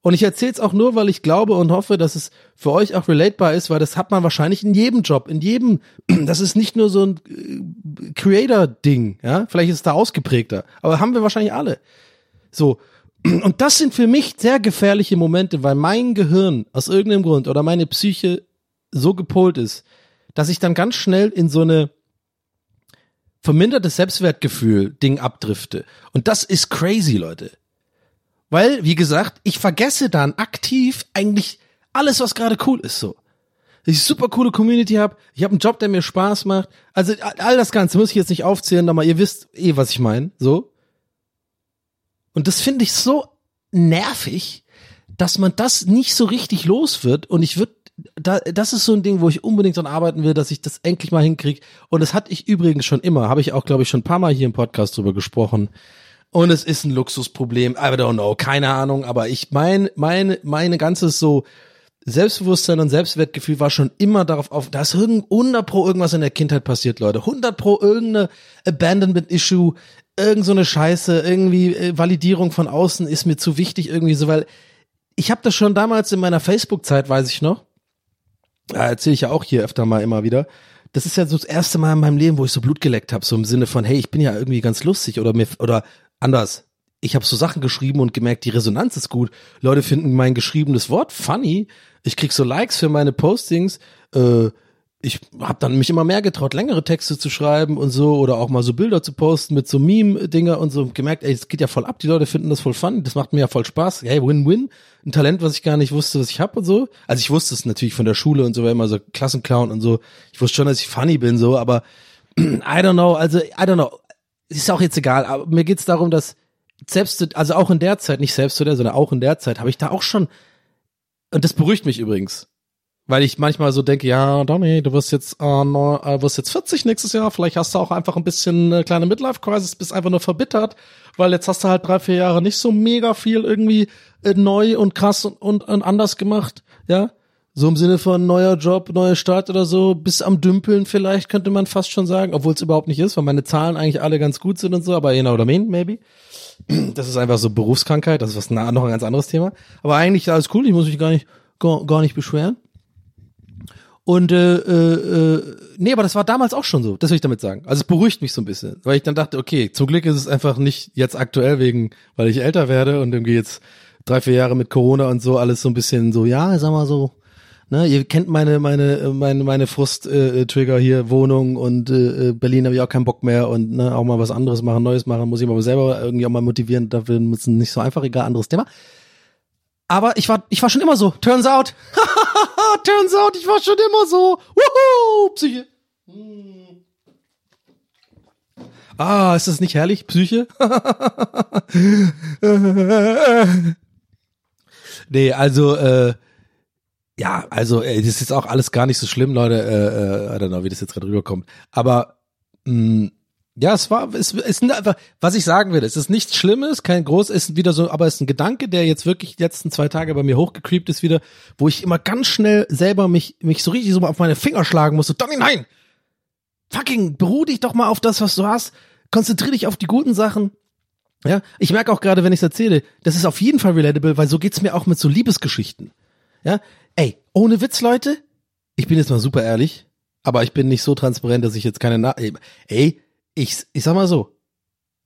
Und ich erzähle es auch nur, weil ich glaube und hoffe, dass es für euch auch relatbar ist, weil das hat man wahrscheinlich in jedem Job, in jedem, das ist nicht nur so ein äh, Creator-Ding, ja, vielleicht ist es da ausgeprägter, aber haben wir wahrscheinlich alle. So. Und das sind für mich sehr gefährliche Momente, weil mein Gehirn aus irgendeinem Grund oder meine Psyche so gepolt ist, dass ich dann ganz schnell in so eine vermindertes Selbstwertgefühl Ding abdrifte. Und das ist crazy, Leute. Weil, wie gesagt, ich vergesse dann aktiv eigentlich alles, was gerade cool ist, so. Ich super coole Community habe, ich habe einen Job, der mir Spaß macht. Also all das Ganze muss ich jetzt nicht aufzählen, aber ihr wisst eh, was ich meine, so. Und das finde ich so nervig, dass man das nicht so richtig los wird. Und ich würde, da, das ist so ein Ding, wo ich unbedingt dran arbeiten will, dass ich das endlich mal hinkriege. Und das hatte ich übrigens schon immer, habe ich auch, glaube ich, schon ein paar Mal hier im Podcast drüber gesprochen. Und es ist ein Luxusproblem, I don't know, keine Ahnung, aber ich mein, meine, meine ganzes so Selbstbewusstsein und Selbstwertgefühl war schon immer darauf auf, da ist irgend 100 pro irgendwas in der Kindheit passiert, Leute. 100 pro irgendeine Abandonment-Issue, irgend so eine Scheiße, irgendwie äh, Validierung von außen ist mir zu wichtig irgendwie so, weil ich habe das schon damals in meiner Facebook-Zeit, weiß ich noch, erzähle ich ja auch hier öfter mal immer wieder. Das ist ja so das erste Mal in meinem Leben, wo ich so Blut geleckt habe, so im Sinne von, hey, ich bin ja irgendwie ganz lustig oder mir oder anders. Ich habe so Sachen geschrieben und gemerkt, die Resonanz ist gut. Leute finden mein geschriebenes Wort funny. Ich krieg so Likes für meine Postings. Äh, ich habe dann mich immer mehr getraut, längere Texte zu schreiben und so oder auch mal so Bilder zu posten mit so Meme-Dinger und so gemerkt, ey, es geht ja voll ab, die Leute finden das voll fun, das macht mir ja voll Spaß. Hey, Win-Win, ein Talent, was ich gar nicht wusste, was ich habe und so. Also ich wusste es natürlich von der Schule und so, war immer so Klassenclown und so. Ich wusste schon, dass ich funny bin, so, aber I don't know, also I don't know. Ist auch jetzt egal, aber mir geht's darum, dass selbst, also auch in der Zeit, nicht selbst zu der, sondern auch in der Zeit, habe ich da auch schon, und das beruhigt mich übrigens, weil ich manchmal so denke, ja, Donny, du wirst jetzt, äh, neu, äh, wirst jetzt 40 nächstes Jahr, vielleicht hast du auch einfach ein bisschen äh, kleine Midlife-Crisis, bist einfach nur verbittert, weil jetzt hast du halt drei, vier Jahre nicht so mega viel irgendwie äh, neu und krass und, und, und anders gemacht, ja. So im Sinne von neuer Job, neuer Start oder so, bis am Dümpeln vielleicht, könnte man fast schon sagen, obwohl es überhaupt nicht ist, weil meine Zahlen eigentlich alle ganz gut sind und so, aber you know what I mean, maybe. Das ist einfach so Berufskrankheit, das ist was noch ein ganz anderes Thema. Aber eigentlich alles cool, ich muss mich gar nicht, gar, gar nicht beschweren. Und äh, äh, äh, nee, aber das war damals auch schon so, das will ich damit sagen. Also es beruhigt mich so ein bisschen, weil ich dann dachte, okay, zum Glück ist es einfach nicht jetzt aktuell wegen, weil ich älter werde und irgendwie jetzt drei, vier Jahre mit Corona und so alles so ein bisschen so, ja, sag mal so, ne, ihr kennt meine, meine, meine, meine Frust-Trigger hier, Wohnung und äh, Berlin habe ich auch keinen Bock mehr und ne, auch mal was anderes machen, Neues machen, muss ich aber selber irgendwie auch mal motivieren, dafür müssen nicht so einfach, egal, anderes Thema. Aber ich war, ich war schon immer so. Turns out. Turns out, ich war schon immer so. Wuhu, Psyche. Hm. Ah, ist das nicht herrlich, Psyche? nee, also, äh, ja, also, äh, das ist jetzt auch alles gar nicht so schlimm, Leute. Äh, äh, I don't know, wie das jetzt gerade rüberkommt. Aber, mh, ja, es war, es ist einfach, was ich sagen will, es ist nichts Schlimmes, kein groß, ist wieder so, aber es ist ein Gedanke, der jetzt wirklich die letzten zwei Tage bei mir hochgecreept ist wieder, wo ich immer ganz schnell selber mich, mich so richtig so auf meine Finger schlagen musste. Donny, nein! Fucking, beruh dich doch mal auf das, was du hast. Konzentrier dich auf die guten Sachen. Ja, ich merke auch gerade, wenn ich es erzähle, das ist auf jeden Fall relatable, weil so geht's mir auch mit so Liebesgeschichten. Ja, ey, ohne Witz, Leute, ich bin jetzt mal super ehrlich, aber ich bin nicht so transparent, dass ich jetzt keine Na ey, ich, ich sag mal so,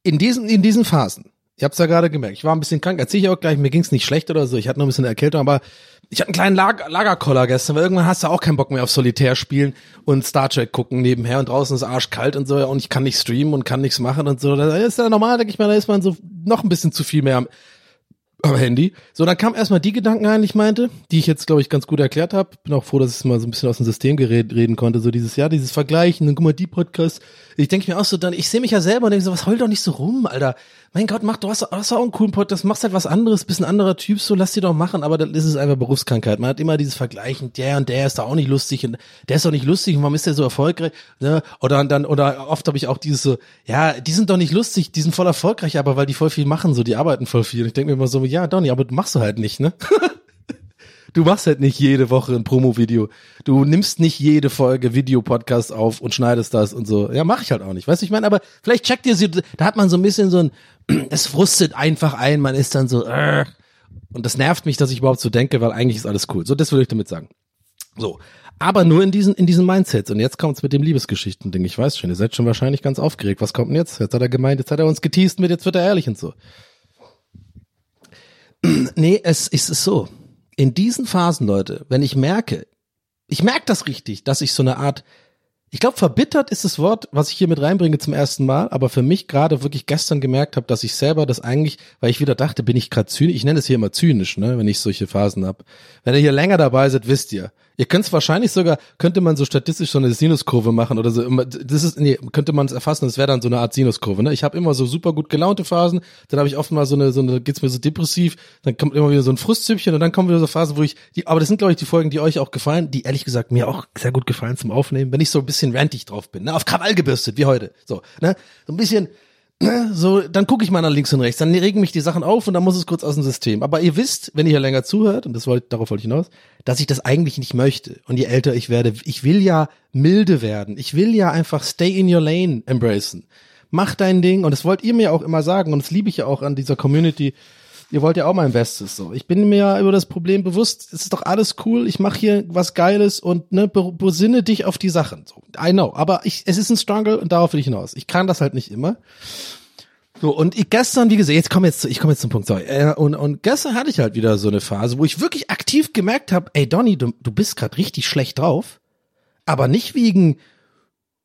in diesen, in diesen Phasen, ich hab's ja gerade gemerkt, ich war ein bisschen krank, erzähl ich auch gleich, mir ging's nicht schlecht oder so, ich hatte noch ein bisschen Erkältung, aber ich hatte einen kleinen Lager, Lagerkoller gestern, weil irgendwann hast du auch keinen Bock mehr auf Solitär spielen und Star Trek gucken nebenher und draußen ist arschkalt und so und ich kann nicht streamen und kann nichts machen und so. Da ist ja normal, denke ich mal, da ist man so noch ein bisschen zu viel mehr am, am Handy. So, dann kam erstmal die Gedanken ein, ich meinte, die ich jetzt, glaube ich, ganz gut erklärt habe. Bin auch froh, dass ich mal so ein bisschen aus dem System reden konnte, so dieses Jahr, dieses Vergleichen, dann guck mal, die Podcasts. Ich denke mir auch so, dann, ich sehe mich ja selber und denke so, was heul doch nicht so rum, Alter. Mein Gott, mach, du hast, hast auch einen coolen Podcast, machst halt was anderes, bist ein anderer Typ, so lass dir doch machen, aber dann ist es einfach Berufskrankheit. Man hat immer dieses Vergleichen, der und der ist da auch nicht lustig und der ist doch nicht lustig und warum ist der so erfolgreich? Ne? Oder dann, oder oft habe ich auch dieses so, ja, die sind doch nicht lustig, die sind voll erfolgreich, aber weil die voll viel machen, so, die arbeiten voll viel. Und ich denke mir immer so, ja, Donny, aber machst du halt nicht, ne? Du machst halt nicht jede Woche ein Promo-Video. Du nimmst nicht jede Folge Videopodcast auf und schneidest das und so. Ja, mach ich halt auch nicht. Weißt du, ich meine, aber vielleicht checkt ihr sie, da hat man so ein bisschen so ein, es frustet einfach ein, man ist dann so, äh, und das nervt mich, dass ich überhaupt so denke, weil eigentlich ist alles cool. So, das würde ich damit sagen. So. Aber nur in diesen, in diesen Mindsets. Und jetzt kommt's mit dem Liebesgeschichten-Ding. Ich weiß schon, ihr seid schon wahrscheinlich ganz aufgeregt. Was kommt denn jetzt? Jetzt hat er gemeint, jetzt hat er uns geteased mit, jetzt wird er ehrlich und so. nee, es, es ist so in diesen Phasen, Leute, wenn ich merke, ich merke das richtig, dass ich so eine Art, ich glaube, verbittert ist das Wort, was ich hier mit reinbringe zum ersten Mal, aber für mich gerade wirklich gestern gemerkt habe, dass ich selber das eigentlich, weil ich wieder dachte, bin ich gerade zynisch, ich nenne es hier immer zynisch, ne, wenn ich solche Phasen hab. Wenn ihr hier länger dabei seid, wisst ihr, Ihr könnt es wahrscheinlich sogar, könnte man so statistisch so eine Sinuskurve machen oder so. Das ist, nee, könnte man es erfassen, das wäre dann so eine Art Sinuskurve. Ne? Ich habe immer so super gut gelaunte Phasen, dann habe ich oft mal so eine, so eine, geht's mir so depressiv, dann kommt immer wieder so ein Frustzüppchen und dann kommen wieder so Phasen, wo ich, die, aber das sind glaube ich die Folgen, die euch auch gefallen, die ehrlich gesagt mir auch sehr gut gefallen zum Aufnehmen, wenn ich so ein bisschen rantig drauf bin, ne? auf Krawall gebürstet, wie heute. So, ne? So ein bisschen, so, dann gucke ich mal nach links und rechts, dann regen mich die Sachen auf und dann muss es kurz aus dem System. Aber ihr wisst, wenn ihr hier länger zuhört, und das wollte, darauf wollte ich hinaus, dass ich das eigentlich nicht möchte. Und je älter ich werde, ich will ja milde werden. Ich will ja einfach stay in your lane embracen. Mach dein Ding und das wollt ihr mir auch immer sagen und das liebe ich ja auch an dieser Community, Ihr wollt ja auch mein Bestes so. Ich bin mir ja über das Problem bewusst. Es ist doch alles cool. Ich mache hier was Geiles und ne, besinne dich auf die Sachen. So, I know. Aber ich, es ist ein Struggle und darauf will ich hinaus. Ich kann das halt nicht immer. So, und ich gestern, wie gesagt, jetzt komm jetzt, ich komme jetzt zum Punkt, sorry. Äh, und, und gestern hatte ich halt wieder so eine Phase, wo ich wirklich aktiv gemerkt habe, ey Donny, du, du bist gerade richtig schlecht drauf. Aber nicht wegen,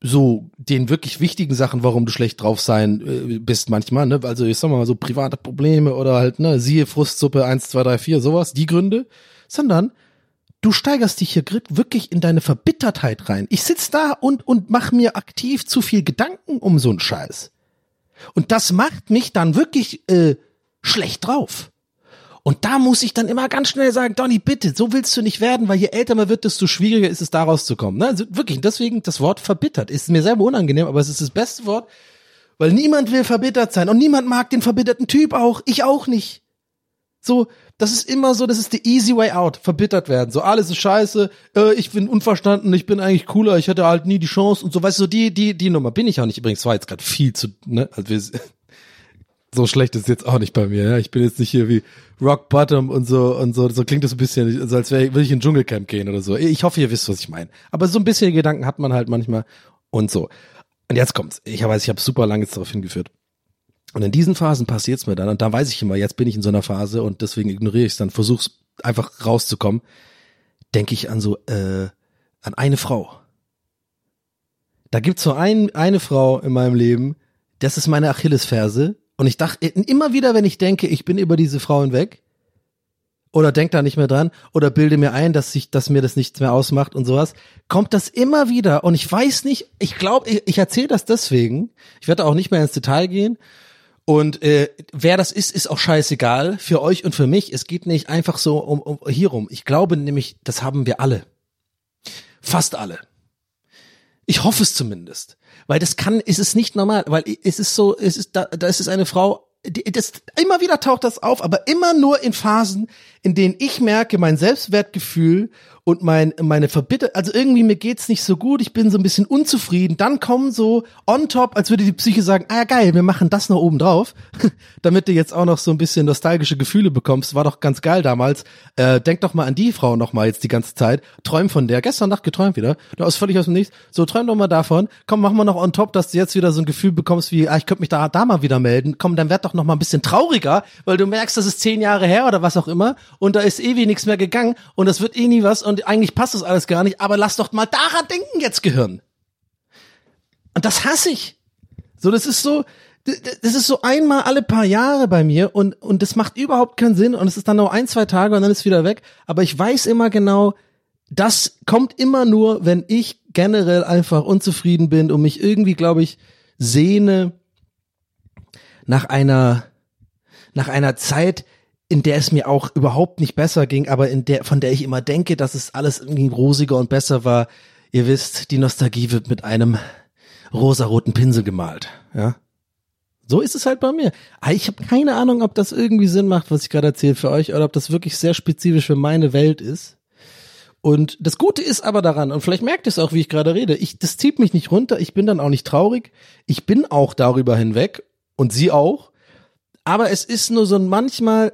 so den wirklich wichtigen Sachen, warum du schlecht drauf sein äh, bist manchmal, ne? Also ich sag mal so private Probleme oder halt, ne, siehe Frustsuppe eins zwei drei vier sowas, die Gründe, sondern du steigerst dich hier wirklich in deine Verbittertheit rein. Ich sitz da und, und mach mir aktiv zu viel Gedanken um so einen Scheiß. Und das macht mich dann wirklich äh, schlecht drauf. Und da muss ich dann immer ganz schnell sagen, Donny, bitte, so willst du nicht werden, weil je älter man wird, desto schwieriger ist es, da rauszukommen. Ne? Also wirklich, deswegen das Wort verbittert ist mir selber unangenehm, aber es ist das beste Wort, weil niemand will verbittert sein und niemand mag den verbitterten Typ auch, ich auch nicht. So, das ist immer so, das ist the easy way out, verbittert werden. So, alles ist scheiße, äh, ich bin unverstanden, ich bin eigentlich cooler, ich hatte halt nie die Chance und so, weißt du, die, die, die Nummer bin ich auch nicht. Übrigens war jetzt gerade viel zu, ne, also wir, so schlecht ist jetzt auch nicht bei mir. Ja? Ich bin jetzt nicht hier wie Rock Bottom und so und so. So klingt das ein bisschen, so als wäre will ich in Dschungelcamp gehen oder so. Ich hoffe, ihr wisst, was ich meine. Aber so ein bisschen Gedanken hat man halt manchmal und so. Und jetzt kommt's. Ich weiß, ich habe super lange jetzt darauf hingeführt. Und in diesen Phasen passiert's mir dann und da weiß ich immer, jetzt bin ich in so einer Phase und deswegen ignoriere ich es dann, versuch's einfach rauszukommen. Denke ich an so äh, an eine Frau. Da gibt's so ein, eine Frau in meinem Leben, das ist meine Achillesferse und ich dachte immer wieder, wenn ich denke, ich bin über diese Frau hinweg, oder denk da nicht mehr dran oder bilde mir ein, dass sich, dass mir das nichts mehr ausmacht und sowas, kommt das immer wieder und ich weiß nicht, ich glaube, ich, ich erzähle das deswegen. Ich werde auch nicht mehr ins Detail gehen. Und äh, wer das ist, ist auch scheißegal für euch und für mich. Es geht nicht einfach so um, um hierum. Ich glaube nämlich, das haben wir alle. Fast alle. Ich hoffe es zumindest. Weil das kann, ist es nicht normal, weil es ist so, es ist, da, da ist es eine Frau, das, immer wieder taucht das auf, aber immer nur in Phasen, in denen ich merke, mein Selbstwertgefühl und mein, meine Verbitter, also irgendwie mir geht's nicht so gut, ich bin so ein bisschen unzufrieden, dann kommen so on top, als würde die Psyche sagen, ah ja geil, wir machen das noch oben drauf, damit du jetzt auch noch so ein bisschen nostalgische Gefühle bekommst, war doch ganz geil damals, äh, denk doch mal an die Frau noch mal jetzt die ganze Zeit, träum von der, gestern Nacht geträumt wieder, du hast völlig aus dem Nichts, so träum doch mal davon, komm, machen wir noch on top, dass du jetzt wieder so ein Gefühl bekommst wie, ah, ich könnte mich da, da mal wieder melden, komm, dann werd doch noch mal ein bisschen trauriger, weil du merkst, das ist zehn Jahre her oder was auch immer und da ist ewig nichts mehr gegangen und das wird eh nie was und eigentlich passt das alles gar nicht, aber lass doch mal daran denken jetzt, Gehirn. Und das hasse ich. So, das ist so, das ist so einmal alle paar Jahre bei mir und, und das macht überhaupt keinen Sinn und es ist dann nur ein, zwei Tage und dann ist wieder weg. Aber ich weiß immer genau, das kommt immer nur, wenn ich generell einfach unzufrieden bin und mich irgendwie, glaube ich, sehne nach einer, nach einer Zeit, in der es mir auch überhaupt nicht besser ging, aber in der, von der ich immer denke, dass es alles irgendwie rosiger und besser war. Ihr wisst, die Nostalgie wird mit einem rosaroten Pinsel gemalt, ja. So ist es halt bei mir. Ah, ich habe keine Ahnung, ob das irgendwie Sinn macht, was ich gerade erzähle für euch, oder ob das wirklich sehr spezifisch für meine Welt ist. Und das Gute ist aber daran, und vielleicht merkt ihr es auch, wie ich gerade rede, ich, das zieht mich nicht runter, ich bin dann auch nicht traurig, ich bin auch darüber hinweg, und sie auch. Aber es ist nur so ein manchmal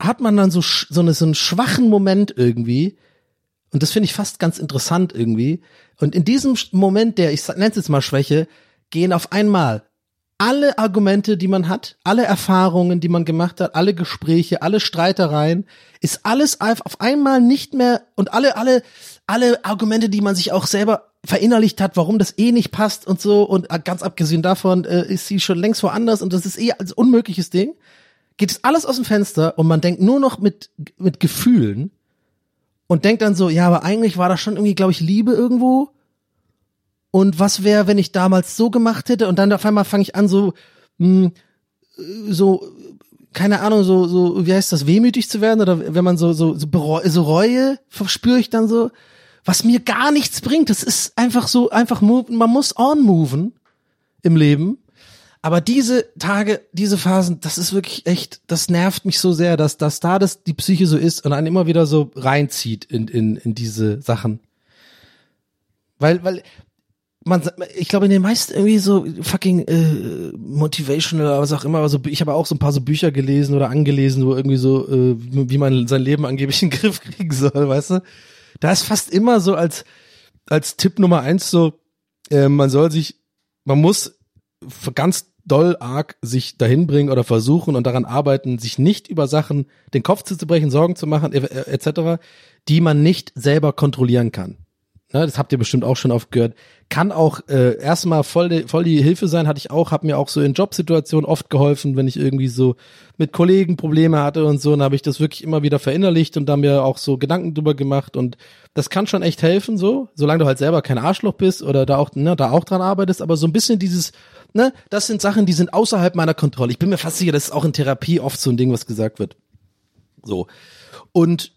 hat man dann so, so, eine, so einen schwachen Moment irgendwie. Und das finde ich fast ganz interessant irgendwie. Und in diesem Moment der, ich nenne es jetzt mal Schwäche, gehen auf einmal alle Argumente, die man hat, alle Erfahrungen, die man gemacht hat, alle Gespräche, alle Streitereien, ist alles auf einmal nicht mehr und alle, alle, alle Argumente, die man sich auch selber verinnerlicht hat, warum das eh nicht passt und so und ganz abgesehen davon äh, ist sie schon längst woanders und das ist eh als unmögliches Ding geht es alles aus dem Fenster und man denkt nur noch mit, mit Gefühlen und denkt dann so, ja, aber eigentlich war das schon irgendwie, glaube ich, Liebe irgendwo. Und was wäre, wenn ich damals so gemacht hätte? Und dann auf einmal fange ich an, so, mh, hm, so, keine Ahnung, so, so, wie heißt das, wehmütig zu werden? Oder wenn man so, so, so, bereu so Reue verspüre ich dann so, was mir gar nichts bringt. Das ist einfach so, einfach, man muss on moven im Leben. Aber diese Tage, diese Phasen, das ist wirklich echt, das nervt mich so sehr, dass, dass da das die Psyche so ist und einen immer wieder so reinzieht in, in, in diese Sachen. Weil, weil, man, ich glaube, in den meisten irgendwie so fucking äh, motivational oder was auch immer, also ich habe auch so ein paar so Bücher gelesen oder angelesen, wo irgendwie so, äh, wie man sein Leben angeblich in den Griff kriegen soll, weißt du? Da ist fast immer so als, als Tipp Nummer eins so, äh, man soll sich, man muss ganz doll arg sich dahin bringen oder versuchen und daran arbeiten, sich nicht über Sachen den Kopf zu brechen, Sorgen zu machen, etc., die man nicht selber kontrollieren kann. Ne, das habt ihr bestimmt auch schon oft gehört. Kann auch äh, erstmal voll, die, voll die Hilfe sein, hatte ich auch, habe mir auch so in Jobsituationen oft geholfen, wenn ich irgendwie so mit Kollegen Probleme hatte und so, dann habe ich das wirklich immer wieder verinnerlicht und da mir auch so Gedanken drüber gemacht und das kann schon echt helfen, so, solange du halt selber kein Arschloch bist oder da auch, ne, da auch dran arbeitest, aber so ein bisschen dieses ne, das sind Sachen, die sind außerhalb meiner Kontrolle. Ich bin mir fast sicher, das ist auch in Therapie oft so ein Ding, was gesagt wird. So. Und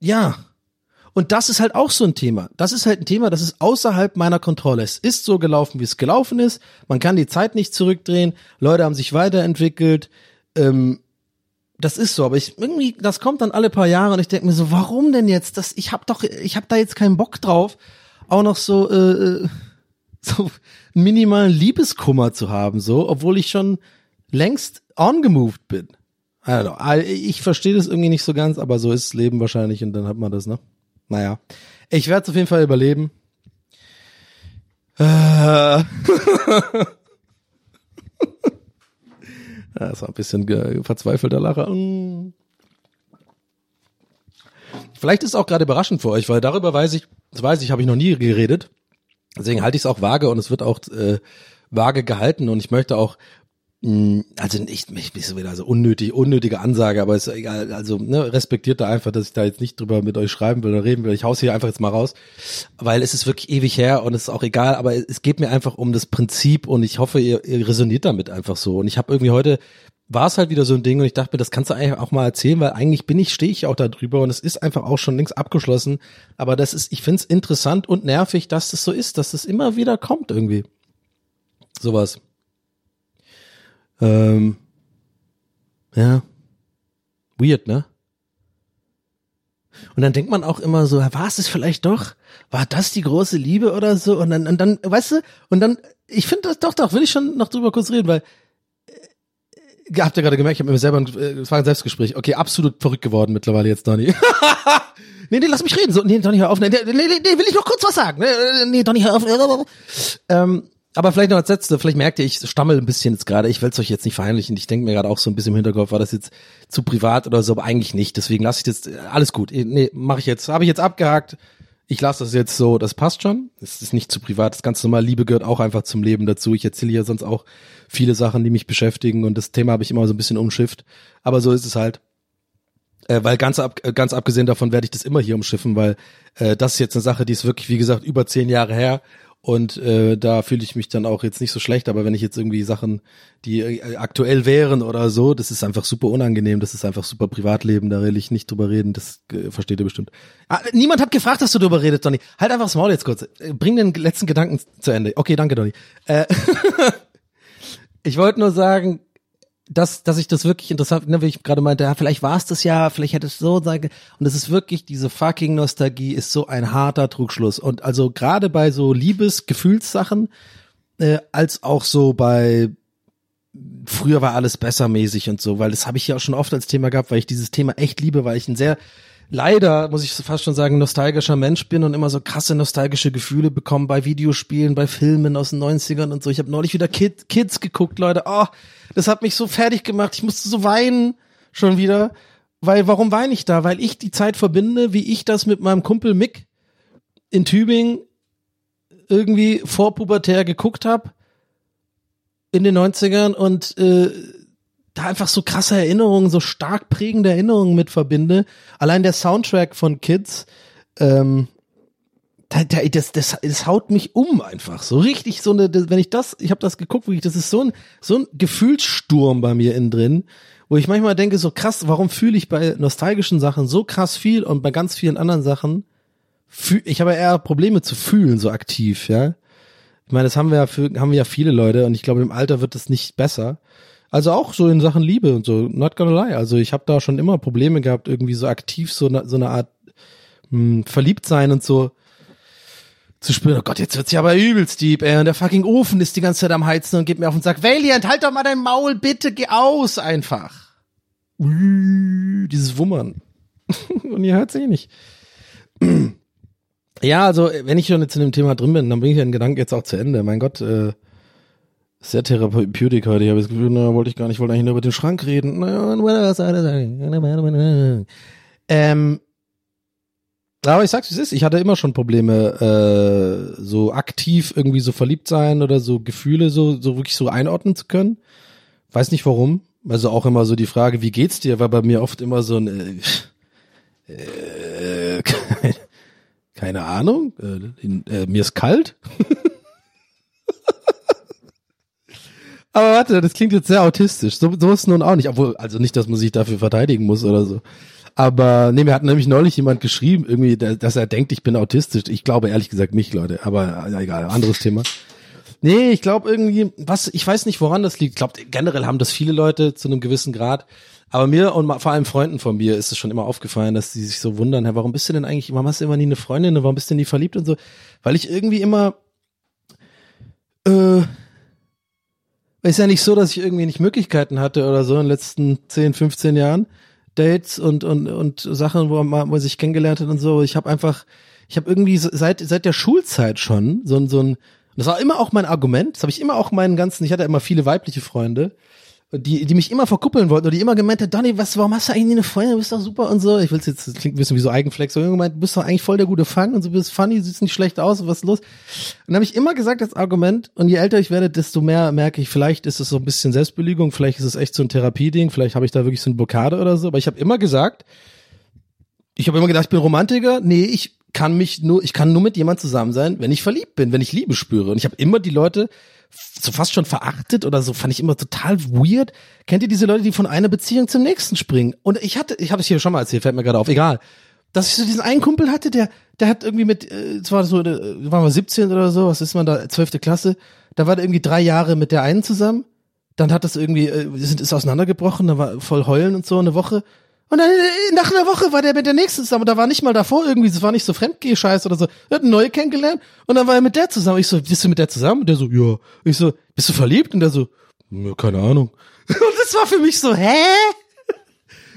ja. Und das ist halt auch so ein Thema. Das ist halt ein Thema, das ist außerhalb meiner Kontrolle. Es ist so gelaufen, wie es gelaufen ist. Man kann die Zeit nicht zurückdrehen. Leute haben sich weiterentwickelt. Ähm, das ist so, aber ich irgendwie, das kommt dann alle paar Jahre und ich denke mir so, warum denn jetzt? Das, ich hab doch, ich hab da jetzt keinen Bock drauf, auch noch so äh, äh so minimalen Liebeskummer zu haben, so, obwohl ich schon längst ongemoved bin. Also, ich verstehe das irgendwie nicht so ganz, aber so ist das Leben wahrscheinlich und dann hat man das, ne? Naja. Ich werde es auf jeden Fall überleben. Äh. Das war ein bisschen verzweifelter Lacher. Mm. Vielleicht ist es auch gerade überraschend für euch, weil darüber weiß ich, das weiß ich, habe ich noch nie geredet. Deswegen halte ich es auch vage und es wird auch äh, vage gehalten und ich möchte auch also nicht mich so wieder so unnötig unnötige Ansage, aber ist egal, also ne, respektiert da einfach, dass ich da jetzt nicht drüber mit euch schreiben will oder reden will. Ich hau's hier einfach jetzt mal raus, weil es ist wirklich ewig her und es ist auch egal, aber es geht mir einfach um das Prinzip und ich hoffe, ihr, ihr resoniert damit einfach so und ich habe irgendwie heute war es halt wieder so ein Ding und ich dachte mir, das kannst du eigentlich auch mal erzählen, weil eigentlich bin ich, stehe ich auch da drüber und es ist einfach auch schon längst abgeschlossen. Aber das ist, ich finde es interessant und nervig, dass das so ist, dass das immer wieder kommt irgendwie. Sowas. Ähm, ja. Weird, ne? Und dann denkt man auch immer so, war es es vielleicht doch? War das die große Liebe oder so? Und dann, und dann, weißt du, und dann, ich finde das doch, doch, will ich schon noch drüber kurz reden, weil äh, habt ihr gerade gemerkt, ich habe mir selber ein, äh, das war ein Selbstgespräch. Okay, absolut verrückt geworden mittlerweile jetzt, Donny. nee, nee, lass mich reden. So, nee, Donny, hör auf. Nee, nee, nee, nee, will ich noch kurz was sagen. Nee, nee Donny, hör auf. Ähm, aber vielleicht noch als letzte, vielleicht merkt ihr, ich stammel ein bisschen jetzt gerade. Ich will es euch jetzt nicht verheimlichen. Ich denke mir gerade auch so ein bisschen im Hinterkopf, war das jetzt zu privat oder so, aber eigentlich nicht. Deswegen lasse ich das, äh, alles gut. Nee, mache ich jetzt. Habe ich jetzt abgehakt. Ich lasse das jetzt so, das passt schon. Es ist nicht zu privat, das ganz normal. Liebe gehört auch einfach zum Leben dazu. Ich erzähle ja sonst auch viele Sachen, die mich beschäftigen und das Thema habe ich immer so ein bisschen umschifft. Aber so ist es halt. Äh, weil ganz, ab, äh, ganz abgesehen davon werde ich das immer hier umschiffen, weil äh, das ist jetzt eine Sache, die ist wirklich, wie gesagt, über zehn Jahre her. Und äh, da fühle ich mich dann auch jetzt nicht so schlecht, aber wenn ich jetzt irgendwie Sachen, die äh, aktuell wären oder so, das ist einfach super unangenehm, das ist einfach super Privatleben, da will ich nicht drüber reden, das äh, versteht ihr bestimmt. Ah, niemand hat gefragt, dass du drüber redest, Donny. Halt einfach das Maul jetzt kurz. Äh, Bring den letzten Gedanken zu Ende. Okay, danke, Donny. Äh, ich wollte nur sagen, dass, dass ich das wirklich interessant, ne, wie ich gerade meinte, ja, vielleicht war es das ja, vielleicht hätte es so sein. Und es ist wirklich, diese fucking Nostalgie ist so ein harter Trugschluss. Und also gerade bei so Liebes-Gefühlssachen, äh, als auch so bei früher war alles besser mäßig und so, weil das habe ich ja auch schon oft als Thema gehabt, weil ich dieses Thema echt liebe, weil ich ein sehr leider, muss ich fast schon sagen, nostalgischer Mensch bin und immer so krasse nostalgische Gefühle bekommen bei Videospielen, bei Filmen aus den 90ern und so. Ich habe neulich wieder Kid, Kids geguckt, Leute. Oh, das hat mich so fertig gemacht. Ich musste so weinen schon wieder. Weil, warum weine ich da? Weil ich die Zeit verbinde, wie ich das mit meinem Kumpel Mick in Tübingen irgendwie vorpubertär geguckt habe in den 90ern und äh, da einfach so krasse Erinnerungen, so stark prägende Erinnerungen mit verbinde. Allein der Soundtrack von Kids, ähm, da, da, das, das, das haut mich um einfach. So richtig so eine, das, wenn ich das, ich habe das geguckt, wirklich, das ist so ein, so ein Gefühlssturm bei mir innen drin, wo ich manchmal denke, so krass, warum fühle ich bei nostalgischen Sachen so krass viel und bei ganz vielen anderen Sachen, fühl, ich habe eher Probleme zu fühlen, so aktiv, ja. Ich meine, das haben wir ja für, haben wir ja viele Leute und ich glaube, im Alter wird es nicht besser. Also auch so in Sachen Liebe und so, not gonna lie. Also ich habe da schon immer Probleme gehabt, irgendwie so aktiv so, so eine Art mh, verliebt sein und so zu spüren, oh Gott, jetzt wird's ja aber übelst deep, ey, und der fucking Ofen ist die ganze Zeit am Heizen und geht mir auf und sagt, Valiant, halt doch mal dein Maul, bitte, geh aus, einfach. Ui, Dieses Wummern. und ihr hört's eh nicht. Ja, also, wenn ich schon jetzt in dem Thema drin bin, dann bringe ich den Gedanken jetzt auch zu Ende. Mein Gott, äh, sehr therapeutik heute. Ich habe das Gefühl, na, wollte ich gar nicht, wollte eigentlich nur über den Schrank reden. Ähm, aber ich sag's, wie es ist. Ich hatte immer schon Probleme, äh, so aktiv irgendwie so verliebt sein oder so Gefühle so, so wirklich so einordnen zu können. Weiß nicht warum. Also auch immer so die Frage, wie geht's dir, war bei mir oft immer so ein, äh, äh, keine, keine Ahnung, äh, in, äh, mir ist kalt. Aber warte, das klingt jetzt sehr autistisch. So, so ist es nun auch nicht. Obwohl, also nicht, dass man sich dafür verteidigen muss oder so. Aber nee, mir hat nämlich neulich jemand geschrieben, irgendwie, dass er denkt, ich bin autistisch. Ich glaube ehrlich gesagt nicht, Leute. Aber ja, egal, anderes Thema. Nee, ich glaube irgendwie, was, ich weiß nicht, woran das liegt. Ich glaube, generell haben das viele Leute zu einem gewissen Grad. Aber mir und vor allem Freunden von mir ist es schon immer aufgefallen, dass die sich so wundern, hey, warum bist du denn eigentlich, warum hast du immer nie eine Freundin, warum bist du denn nie verliebt und so? Weil ich irgendwie immer, äh, ist ja nicht so, dass ich irgendwie nicht Möglichkeiten hatte oder so in den letzten 10, 15 Jahren. Dates und, und, und Sachen, wo man, wo man sich kennengelernt hat und so. Ich habe einfach, ich habe irgendwie seit, seit der Schulzeit schon so ein, so ein, das war immer auch mein Argument, das habe ich immer auch meinen ganzen, ich hatte immer viele weibliche Freunde die, die mich immer verkuppeln wollten oder die immer gemeint hat, Donny, was, warum hast du eigentlich eine Freundin, du bist doch super und so. Ich will jetzt, das klingt ein bisschen wie so Eigenflex, so gemeint, du bist doch eigentlich voll der gute Fang und so bist funny, siehst nicht schlecht aus, was ist los? Und habe ich immer gesagt, das Argument, und je älter ich werde, desto mehr merke ich, vielleicht ist es so ein bisschen Selbstbelügung, vielleicht ist es echt so ein Therapieding, vielleicht habe ich da wirklich so eine Blockade oder so, aber ich habe immer gesagt, ich habe immer gedacht, ich bin Romantiker. Nee, ich kann mich nur, ich kann nur mit jemand zusammen sein, wenn ich verliebt bin, wenn ich Liebe spüre. Und ich habe immer die Leute so fast schon verachtet oder so, fand ich immer total weird. Kennt ihr diese Leute, die von einer Beziehung zum nächsten springen? Und ich hatte, ich habe es hier schon mal erzählt, fällt mir gerade auf, egal. Dass ich so diesen einen Kumpel hatte, der, der hat irgendwie mit, äh, es war so, äh, waren wir 17 oder so, was ist man da, zwölfte Klasse, da war der irgendwie drei Jahre mit der einen zusammen, dann hat das irgendwie, äh, ist auseinandergebrochen, da war voll heulen und so eine Woche. Und dann äh, nach einer Woche war der mit der nächsten zusammen. Und da war nicht mal davor irgendwie, es war nicht so Fremdgeh-Scheiß oder so. Er hat eine neue kennengelernt und dann war er mit der zusammen. Ich so, bist du mit der zusammen? Und der so, ja. Ich so, bist du verliebt? Und der so, keine Ahnung. Und das war für mich so, hä?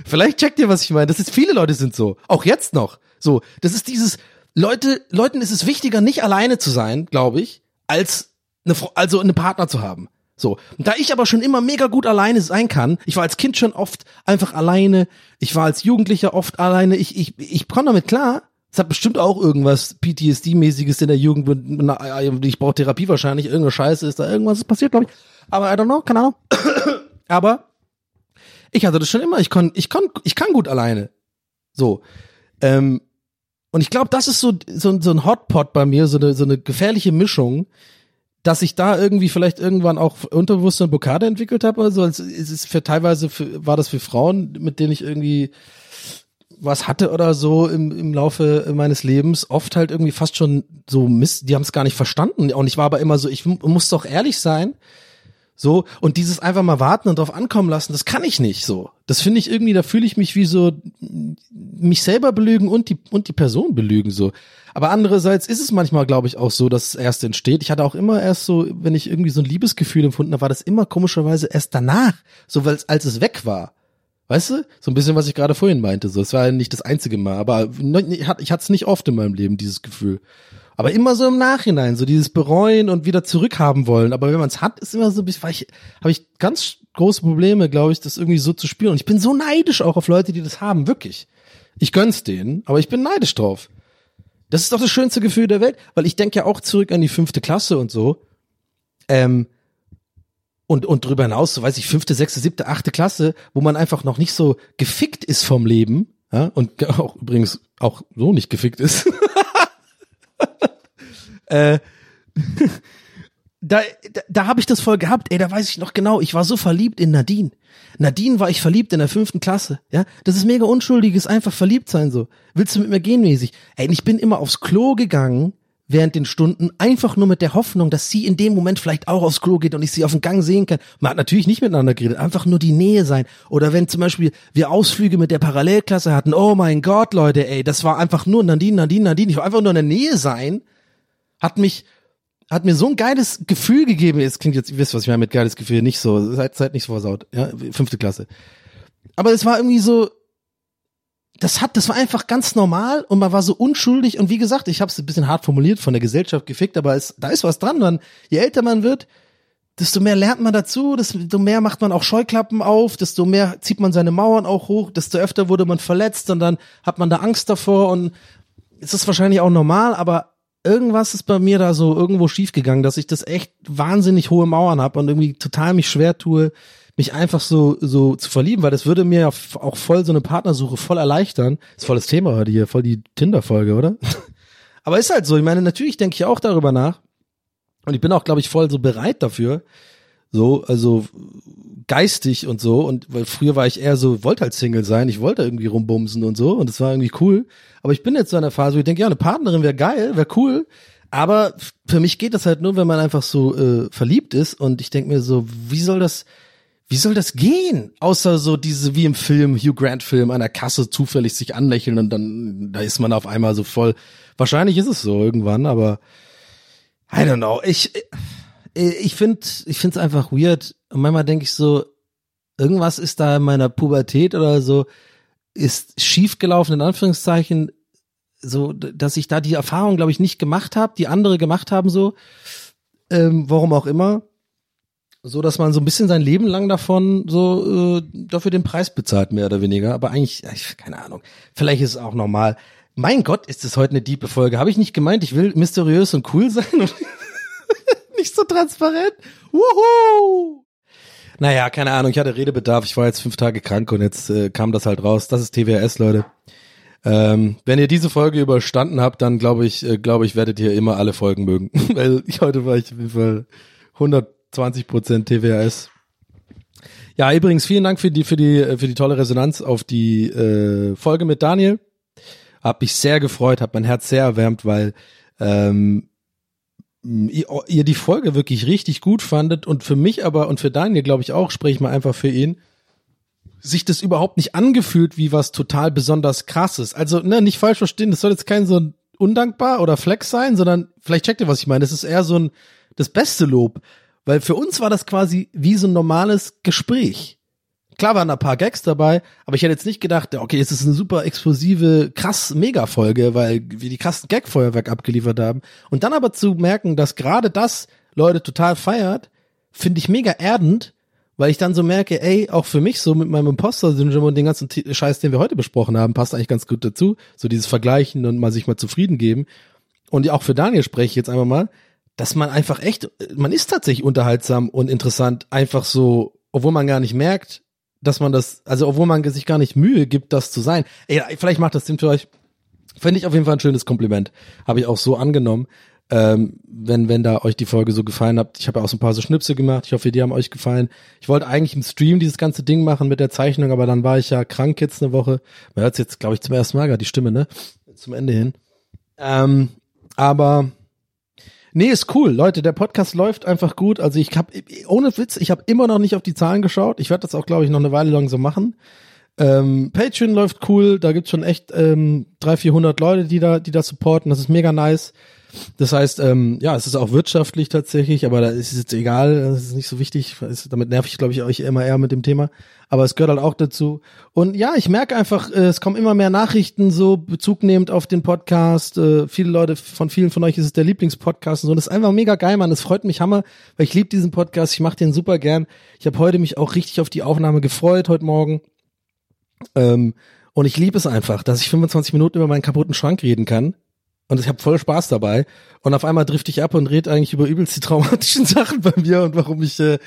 Vielleicht checkt ihr, was ich meine. Das ist, viele Leute sind so. Auch jetzt noch. So, das ist dieses, Leute, Leuten ist es wichtiger, nicht alleine zu sein, glaube ich, als eine, also eine Partner zu haben. So. Und da ich aber schon immer mega gut alleine sein kann, ich war als Kind schon oft einfach alleine, ich war als Jugendlicher oft alleine, ich, ich, ich komme damit klar. Es hat bestimmt auch irgendwas PTSD-mäßiges in der Jugend, na, ich brauche Therapie wahrscheinlich, irgendeine Scheiße ist da, irgendwas ist passiert, glaube ich. Aber I don't know, keine Ahnung. aber ich hatte das schon immer, ich kann, ich kann, ich kann gut alleine. So. Ähm, und ich glaube, das ist so, so, so ein Hotpot bei mir, so eine, so eine gefährliche Mischung, dass ich da irgendwie vielleicht irgendwann auch unterbewusst eine Blockade entwickelt habe. Also es ist für teilweise für, war das für Frauen, mit denen ich irgendwie was hatte oder so im, im Laufe meines Lebens, oft halt irgendwie fast schon so Mist, die haben es gar nicht verstanden. Und ich war aber immer so, ich muss doch ehrlich sein. So, und dieses einfach mal warten und drauf ankommen lassen, das kann ich nicht so. Das finde ich irgendwie, da fühle ich mich wie so mich selber belügen und die, und die Person belügen so. Aber andererseits ist es manchmal, glaube ich, auch so, dass es erst entsteht. Ich hatte auch immer erst so, wenn ich irgendwie so ein Liebesgefühl empfunden habe, war das immer komischerweise erst danach, so weil als es weg war. Weißt du? So ein bisschen, was ich gerade vorhin meinte. So, es war ja nicht das einzige Mal, aber ich hatte es nicht oft in meinem Leben, dieses Gefühl. Aber immer so im Nachhinein, so dieses Bereuen und wieder zurückhaben wollen. Aber wenn man es hat, ist immer so ein bisschen, ich, habe ich ganz große Probleme, glaube ich, das irgendwie so zu spüren. Und ich bin so neidisch auch auf Leute, die das haben, wirklich. Ich gönn's denen, aber ich bin neidisch drauf. Das ist doch das schönste Gefühl der Welt, weil ich denke ja auch zurück an die fünfte Klasse und so. Ähm, und, und drüber hinaus, so weiß ich, fünfte, sechste, siebte, achte Klasse, wo man einfach noch nicht so gefickt ist vom Leben, ja, und auch übrigens auch so nicht gefickt ist. äh, da, da, da habe ich das voll gehabt, ey, da weiß ich noch genau, ich war so verliebt in Nadine. Nadine war ich verliebt in der fünften Klasse, ja. Das ist mega unschuldiges, einfach verliebt sein so. Willst du mit mir gehen mäßig? Ey, ich bin immer aufs Klo gegangen während den Stunden, einfach nur mit der Hoffnung, dass sie in dem Moment vielleicht auch aufs Klo geht und ich sie auf dem Gang sehen kann. Man hat natürlich nicht miteinander geredet, einfach nur die Nähe sein. Oder wenn zum Beispiel wir Ausflüge mit der Parallelklasse hatten, oh mein Gott, Leute, ey, das war einfach nur Nadine, Nadine, Nadine. Ich war einfach nur in der Nähe sein, hat mich hat mir so ein geiles Gefühl gegeben. Jetzt klingt jetzt, ihr wisst, was ich meine mit geiles Gefühl, nicht so, seid, seid nicht so versaut, ja, fünfte Klasse. Aber es war irgendwie so, das hat, das war einfach ganz normal und man war so unschuldig und wie gesagt, ich habe es ein bisschen hart formuliert, von der Gesellschaft gefickt, aber es, da ist was dran, man. Je älter man wird, desto mehr lernt man dazu, desto mehr macht man auch Scheuklappen auf, desto mehr zieht man seine Mauern auch hoch, desto öfter wurde man verletzt und dann hat man da Angst davor und es ist wahrscheinlich auch normal, aber irgendwas ist bei mir da so irgendwo schiefgegangen, dass ich das echt wahnsinnig hohe Mauern habe und irgendwie total mich schwer tue, mich einfach so so zu verlieben, weil das würde mir ja auch voll so eine Partnersuche voll erleichtern. Ist voll das Thema heute hier, voll die Tinder-Folge, oder? Aber ist halt so. Ich meine, natürlich denke ich auch darüber nach und ich bin auch, glaube ich, voll so bereit dafür. So, also geistig und so. Und weil früher war ich eher so, wollte halt Single sein, ich wollte irgendwie rumbumsen und so und das war irgendwie cool. Aber ich bin jetzt so in der Phase, wo ich denke, ja, eine Partnerin wäre geil, wäre cool. Aber für mich geht das halt nur, wenn man einfach so äh, verliebt ist und ich denke mir so, wie soll das, wie soll das gehen? Außer so diese, wie im Film, Hugh Grant Film, der Kasse zufällig sich anlächeln und dann, da ist man auf einmal so voll. Wahrscheinlich ist es so irgendwann, aber I don't know. Ich, ich finde, ich finde es einfach weird. Und manchmal denke ich so, irgendwas ist da in meiner Pubertät oder so, ist schiefgelaufen, in Anführungszeichen, so, dass ich da die Erfahrung, glaube ich, nicht gemacht habe, die andere gemacht haben, so, ähm, warum auch immer. so dass man so ein bisschen sein Leben lang davon so äh, dafür den Preis bezahlt, mehr oder weniger. Aber eigentlich, ich, keine Ahnung. Vielleicht ist es auch normal. Mein Gott, ist es heute eine diepe Folge. Habe ich nicht gemeint, ich will mysteriös und cool sein nicht so transparent. Wuhu! Naja, keine Ahnung, ich hatte Redebedarf, ich war jetzt fünf Tage krank und jetzt äh, kam das halt raus. Das ist TWS, Leute. Ähm, wenn ihr diese Folge überstanden habt, dann glaube ich, äh, glaube ich, werdet ihr immer alle Folgen mögen. Weil ich, heute war ich auf jeden Fall 120 Prozent TWS. Ja, übrigens vielen Dank für die für die für die tolle Resonanz auf die äh, Folge mit Daniel. Hab mich sehr gefreut, hab mein Herz sehr erwärmt, weil ähm, ihr, ihr die Folge wirklich richtig gut fandet und für mich aber und für Daniel glaube ich auch, spreche ich mal einfach für ihn, sich das überhaupt nicht angefühlt wie was total besonders krasses. Also, ne, nicht falsch verstehen, das soll jetzt kein so ein undankbar oder Flex sein, sondern vielleicht checkt ihr, was ich meine. Das ist eher so ein das beste Lob, weil für uns war das quasi wie so ein normales Gespräch. Klar waren da ein paar Gags dabei, aber ich hätte jetzt nicht gedacht, okay, es ist eine super explosive, krass Mega-Folge, weil wir die krassen Gag-Feuerwerk abgeliefert haben. Und dann aber zu merken, dass gerade das Leute total feiert, finde ich mega erdend, weil ich dann so merke, ey, auch für mich so mit meinem Imposter-Syndrom und den ganzen Scheiß, den wir heute besprochen haben, passt eigentlich ganz gut dazu. So dieses Vergleichen und mal sich mal zufrieden geben. Und auch für Daniel spreche ich jetzt einfach mal, dass man einfach echt, man ist tatsächlich unterhaltsam und interessant, einfach so, obwohl man gar nicht merkt, dass man das, also obwohl man sich gar nicht Mühe gibt, das zu sein. Ey, vielleicht macht das Sinn für euch. Finde ich auf jeden Fall ein schönes Kompliment. Habe ich auch so angenommen. Ähm, wenn, wenn da euch die Folge so gefallen hat. Ich habe ja auch so ein paar so Schnipsel gemacht. Ich hoffe, die haben euch gefallen. Ich wollte eigentlich im Stream dieses ganze Ding machen mit der Zeichnung, aber dann war ich ja krank jetzt eine Woche. Man hört jetzt, glaube ich, zum ersten Mal gerade die Stimme, ne? Zum Ende hin. Ähm, aber Nee, ist cool. Leute, der Podcast läuft einfach gut. Also ich habe ohne Witz, ich habe immer noch nicht auf die Zahlen geschaut. Ich werde das auch, glaube ich, noch eine Weile lang so machen. Ähm, Patreon läuft cool. Da gibt's schon echt ähm, 300, 400 Leute, die da, die da supporten. Das ist mega nice. Das heißt, ähm, ja, es ist auch wirtschaftlich tatsächlich, aber da ist es jetzt egal, das ist nicht so wichtig. Damit nerv ich, glaube ich, euch immer eher mit dem Thema. Aber es gehört halt auch dazu. Und ja, ich merke einfach, äh, es kommen immer mehr Nachrichten, so Bezug nehmend auf den Podcast. Äh, viele Leute, von vielen von euch ist es der Lieblingspodcast und so. Und das ist einfach mega geil, Mann. Es freut mich Hammer, weil ich liebe diesen Podcast. Ich mache den super gern. Ich habe heute mich auch richtig auf die Aufnahme gefreut, heute Morgen. Ähm, und ich liebe es einfach, dass ich 25 Minuten über meinen kaputten Schrank reden kann und ich habe voll Spaß dabei. Und auf einmal drifte ich ab und rede eigentlich über übelst die traumatischen Sachen bei mir und warum ich äh,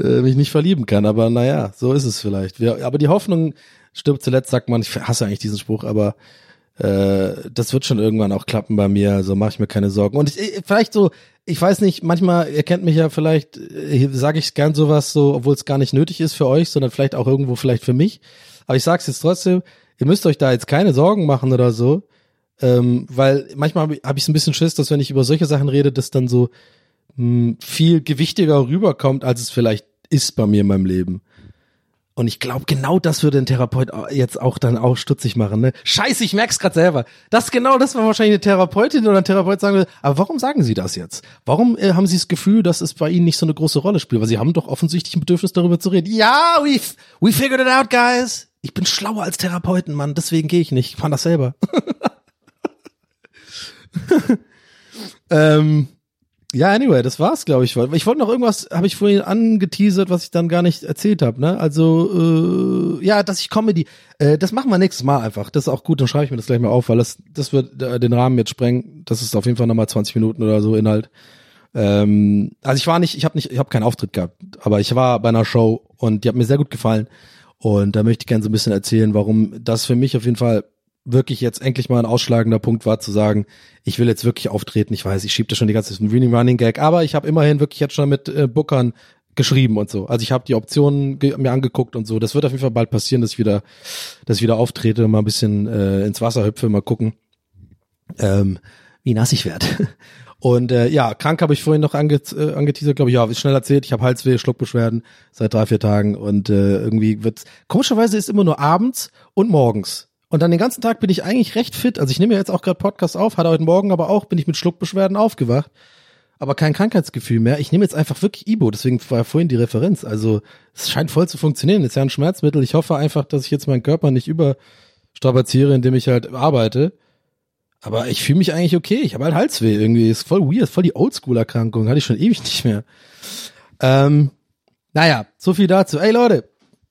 äh, mich nicht verlieben kann. Aber naja, so ist es vielleicht. Wir, aber die Hoffnung stirbt zuletzt, sagt man. Ich hasse eigentlich diesen Spruch, aber äh, das wird schon irgendwann auch klappen bei mir. Also mache ich mir keine Sorgen. Und ich, vielleicht so, ich weiß nicht, manchmal, ihr kennt mich ja vielleicht, äh, sage ich gern sowas so, obwohl es gar nicht nötig ist für euch, sondern vielleicht auch irgendwo vielleicht für mich. Aber ich sag's jetzt trotzdem, ihr müsst euch da jetzt keine Sorgen machen oder so ähm, weil manchmal habe ich, hab ich so ein bisschen Schiss, dass wenn ich über solche Sachen rede, das dann so mh, hm, viel gewichtiger rüberkommt, als es vielleicht ist bei mir in meinem Leben. Und ich glaube, genau das würde ein Therapeut jetzt auch dann auch stutzig machen. Ne? Scheiße, ich merk's grad selber. Das genau, das war wahrscheinlich eine Therapeutin oder ein Therapeut sagen würde, aber warum sagen Sie das jetzt? Warum äh, haben Sie das Gefühl, dass es bei Ihnen nicht so eine große Rolle spielt? Weil Sie haben doch offensichtlich ein Bedürfnis, darüber zu reden. Ja, we, we figured it out, guys. Ich bin schlauer als Therapeuten, Mann. Deswegen gehe ich nicht. Ich fand das selber. ähm, ja, anyway, das war's, glaube ich. Ich wollte noch irgendwas, habe ich vorhin angeteasert, was ich dann gar nicht erzählt habe. Ne? Also äh, ja, dass ich Comedy, äh, das machen wir nächstes Mal einfach. Das ist auch gut, dann schreibe ich mir das gleich mal auf, weil das, das wird äh, den Rahmen jetzt sprengen. Das ist auf jeden Fall nochmal 20 Minuten oder so Inhalt. Ähm, also ich war nicht, ich habe nicht, ich habe keinen Auftritt gehabt, aber ich war bei einer Show und die hat mir sehr gut gefallen. Und da möchte ich gerne so ein bisschen erzählen, warum das für mich auf jeden Fall wirklich jetzt endlich mal ein ausschlagender Punkt war, zu sagen, ich will jetzt wirklich auftreten. Ich weiß, ich schiebe das schon die ganze Zeit ein Running Gag, aber ich habe immerhin wirklich jetzt schon mit äh, Bookern geschrieben und so. Also ich habe die Optionen mir angeguckt und so. Das wird auf jeden Fall bald passieren, dass ich wieder, dass ich wieder auftrete mal ein bisschen äh, ins Wasser hüpfe, mal gucken, ähm, wie nass ich werde. Und äh, ja, krank habe ich vorhin noch ange äh, angeteasert, glaube ich, ja, schnell erzählt. Ich habe Halsweh, Schluckbeschwerden seit drei, vier Tagen und äh, irgendwie wird's. Komischerweise ist immer nur abends und morgens. Und dann den ganzen Tag bin ich eigentlich recht fit. Also ich nehme ja jetzt auch gerade Podcast auf, hatte heute Morgen aber auch, bin ich mit Schluckbeschwerden aufgewacht. Aber kein Krankheitsgefühl mehr. Ich nehme jetzt einfach wirklich Ibo, deswegen war vorhin die Referenz. Also es scheint voll zu funktionieren. ist ja ein Schmerzmittel. Ich hoffe einfach, dass ich jetzt meinen Körper nicht überstrapaziere, indem ich halt arbeite. Aber ich fühle mich eigentlich okay. Ich habe halt Halsweh irgendwie. Ist voll weird, voll die Oldschool-Erkrankung. Hatte ich schon ewig nicht mehr. Ähm, Naja, so viel dazu. Ey Leute,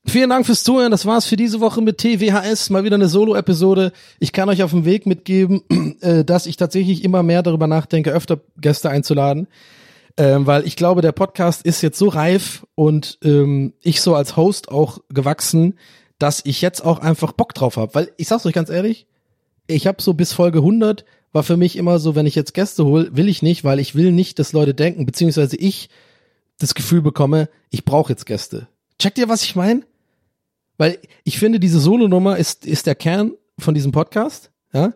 vielen Dank fürs Zuhören. Das war's für diese Woche mit TWHS. Mal wieder eine Solo-Episode. Ich kann euch auf den Weg mitgeben, äh, dass ich tatsächlich immer mehr darüber nachdenke, öfter Gäste einzuladen. Ähm, weil ich glaube, der Podcast ist jetzt so reif und ähm, ich so als Host auch gewachsen, dass ich jetzt auch einfach Bock drauf habe. Weil ich sag's euch ganz ehrlich, ich habe so bis Folge 100 war für mich immer so, wenn ich jetzt Gäste hole, will ich nicht, weil ich will nicht, dass Leute denken, beziehungsweise ich das Gefühl bekomme, ich brauche jetzt Gäste. Checkt ihr, was ich meine? Weil ich finde, diese Solo-Nummer ist, ist der Kern von diesem Podcast, ja.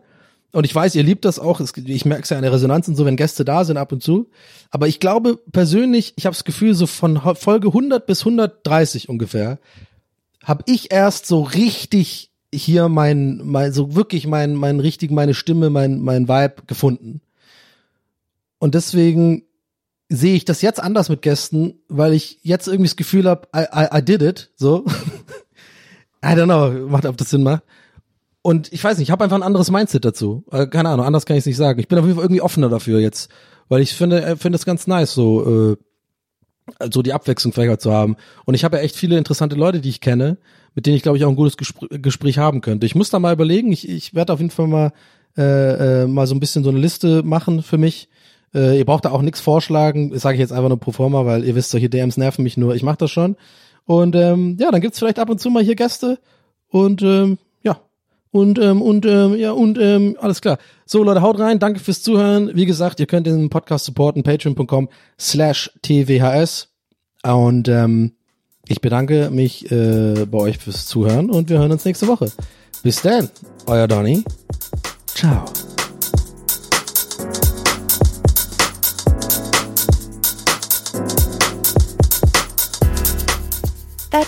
Und ich weiß, ihr liebt das auch. Ich merke es ja an der Resonanz und so, wenn Gäste da sind ab und zu. Aber ich glaube persönlich, ich habe das Gefühl, so von Folge 100 bis 130 ungefähr, habe ich erst so richtig hier mein, mein so wirklich mein, mein richtig, meine Stimme, mein, mein Vibe gefunden. Und deswegen sehe ich das jetzt anders mit Gästen, weil ich jetzt irgendwie das Gefühl habe, I, I, I did it, so. I don't know, macht, ob das Sinn macht. Und ich weiß nicht, ich habe einfach ein anderes Mindset dazu. Äh, keine Ahnung, anders kann ich es nicht sagen. Ich bin auf jeden Fall irgendwie offener dafür jetzt, weil ich finde, äh, finde es ganz nice, so äh, so die Abwechslung vielleicht zu haben. Und ich habe ja echt viele interessante Leute, die ich kenne, mit denen ich glaube ich auch ein gutes Gespr Gespräch haben könnte. Ich muss da mal überlegen. Ich, ich werde auf jeden Fall mal äh, äh, mal so ein bisschen so eine Liste machen für mich. Äh, ihr braucht da auch nichts vorschlagen, sage ich jetzt einfach nur pro forma, weil ihr wisst, solche DMs nerven mich nur. Ich mache das schon. Und ähm, ja, dann gibt's vielleicht ab und zu mal hier Gäste und ähm, und, ähm, und, ähm, ja, und, ähm, alles klar. So, Leute, haut rein. Danke fürs Zuhören. Wie gesagt, ihr könnt den Podcast supporten. Patreon.com slash TWHS. Und, ähm, ich bedanke mich äh, bei euch fürs Zuhören und wir hören uns nächste Woche. Bis dann, euer Donny. Ciao.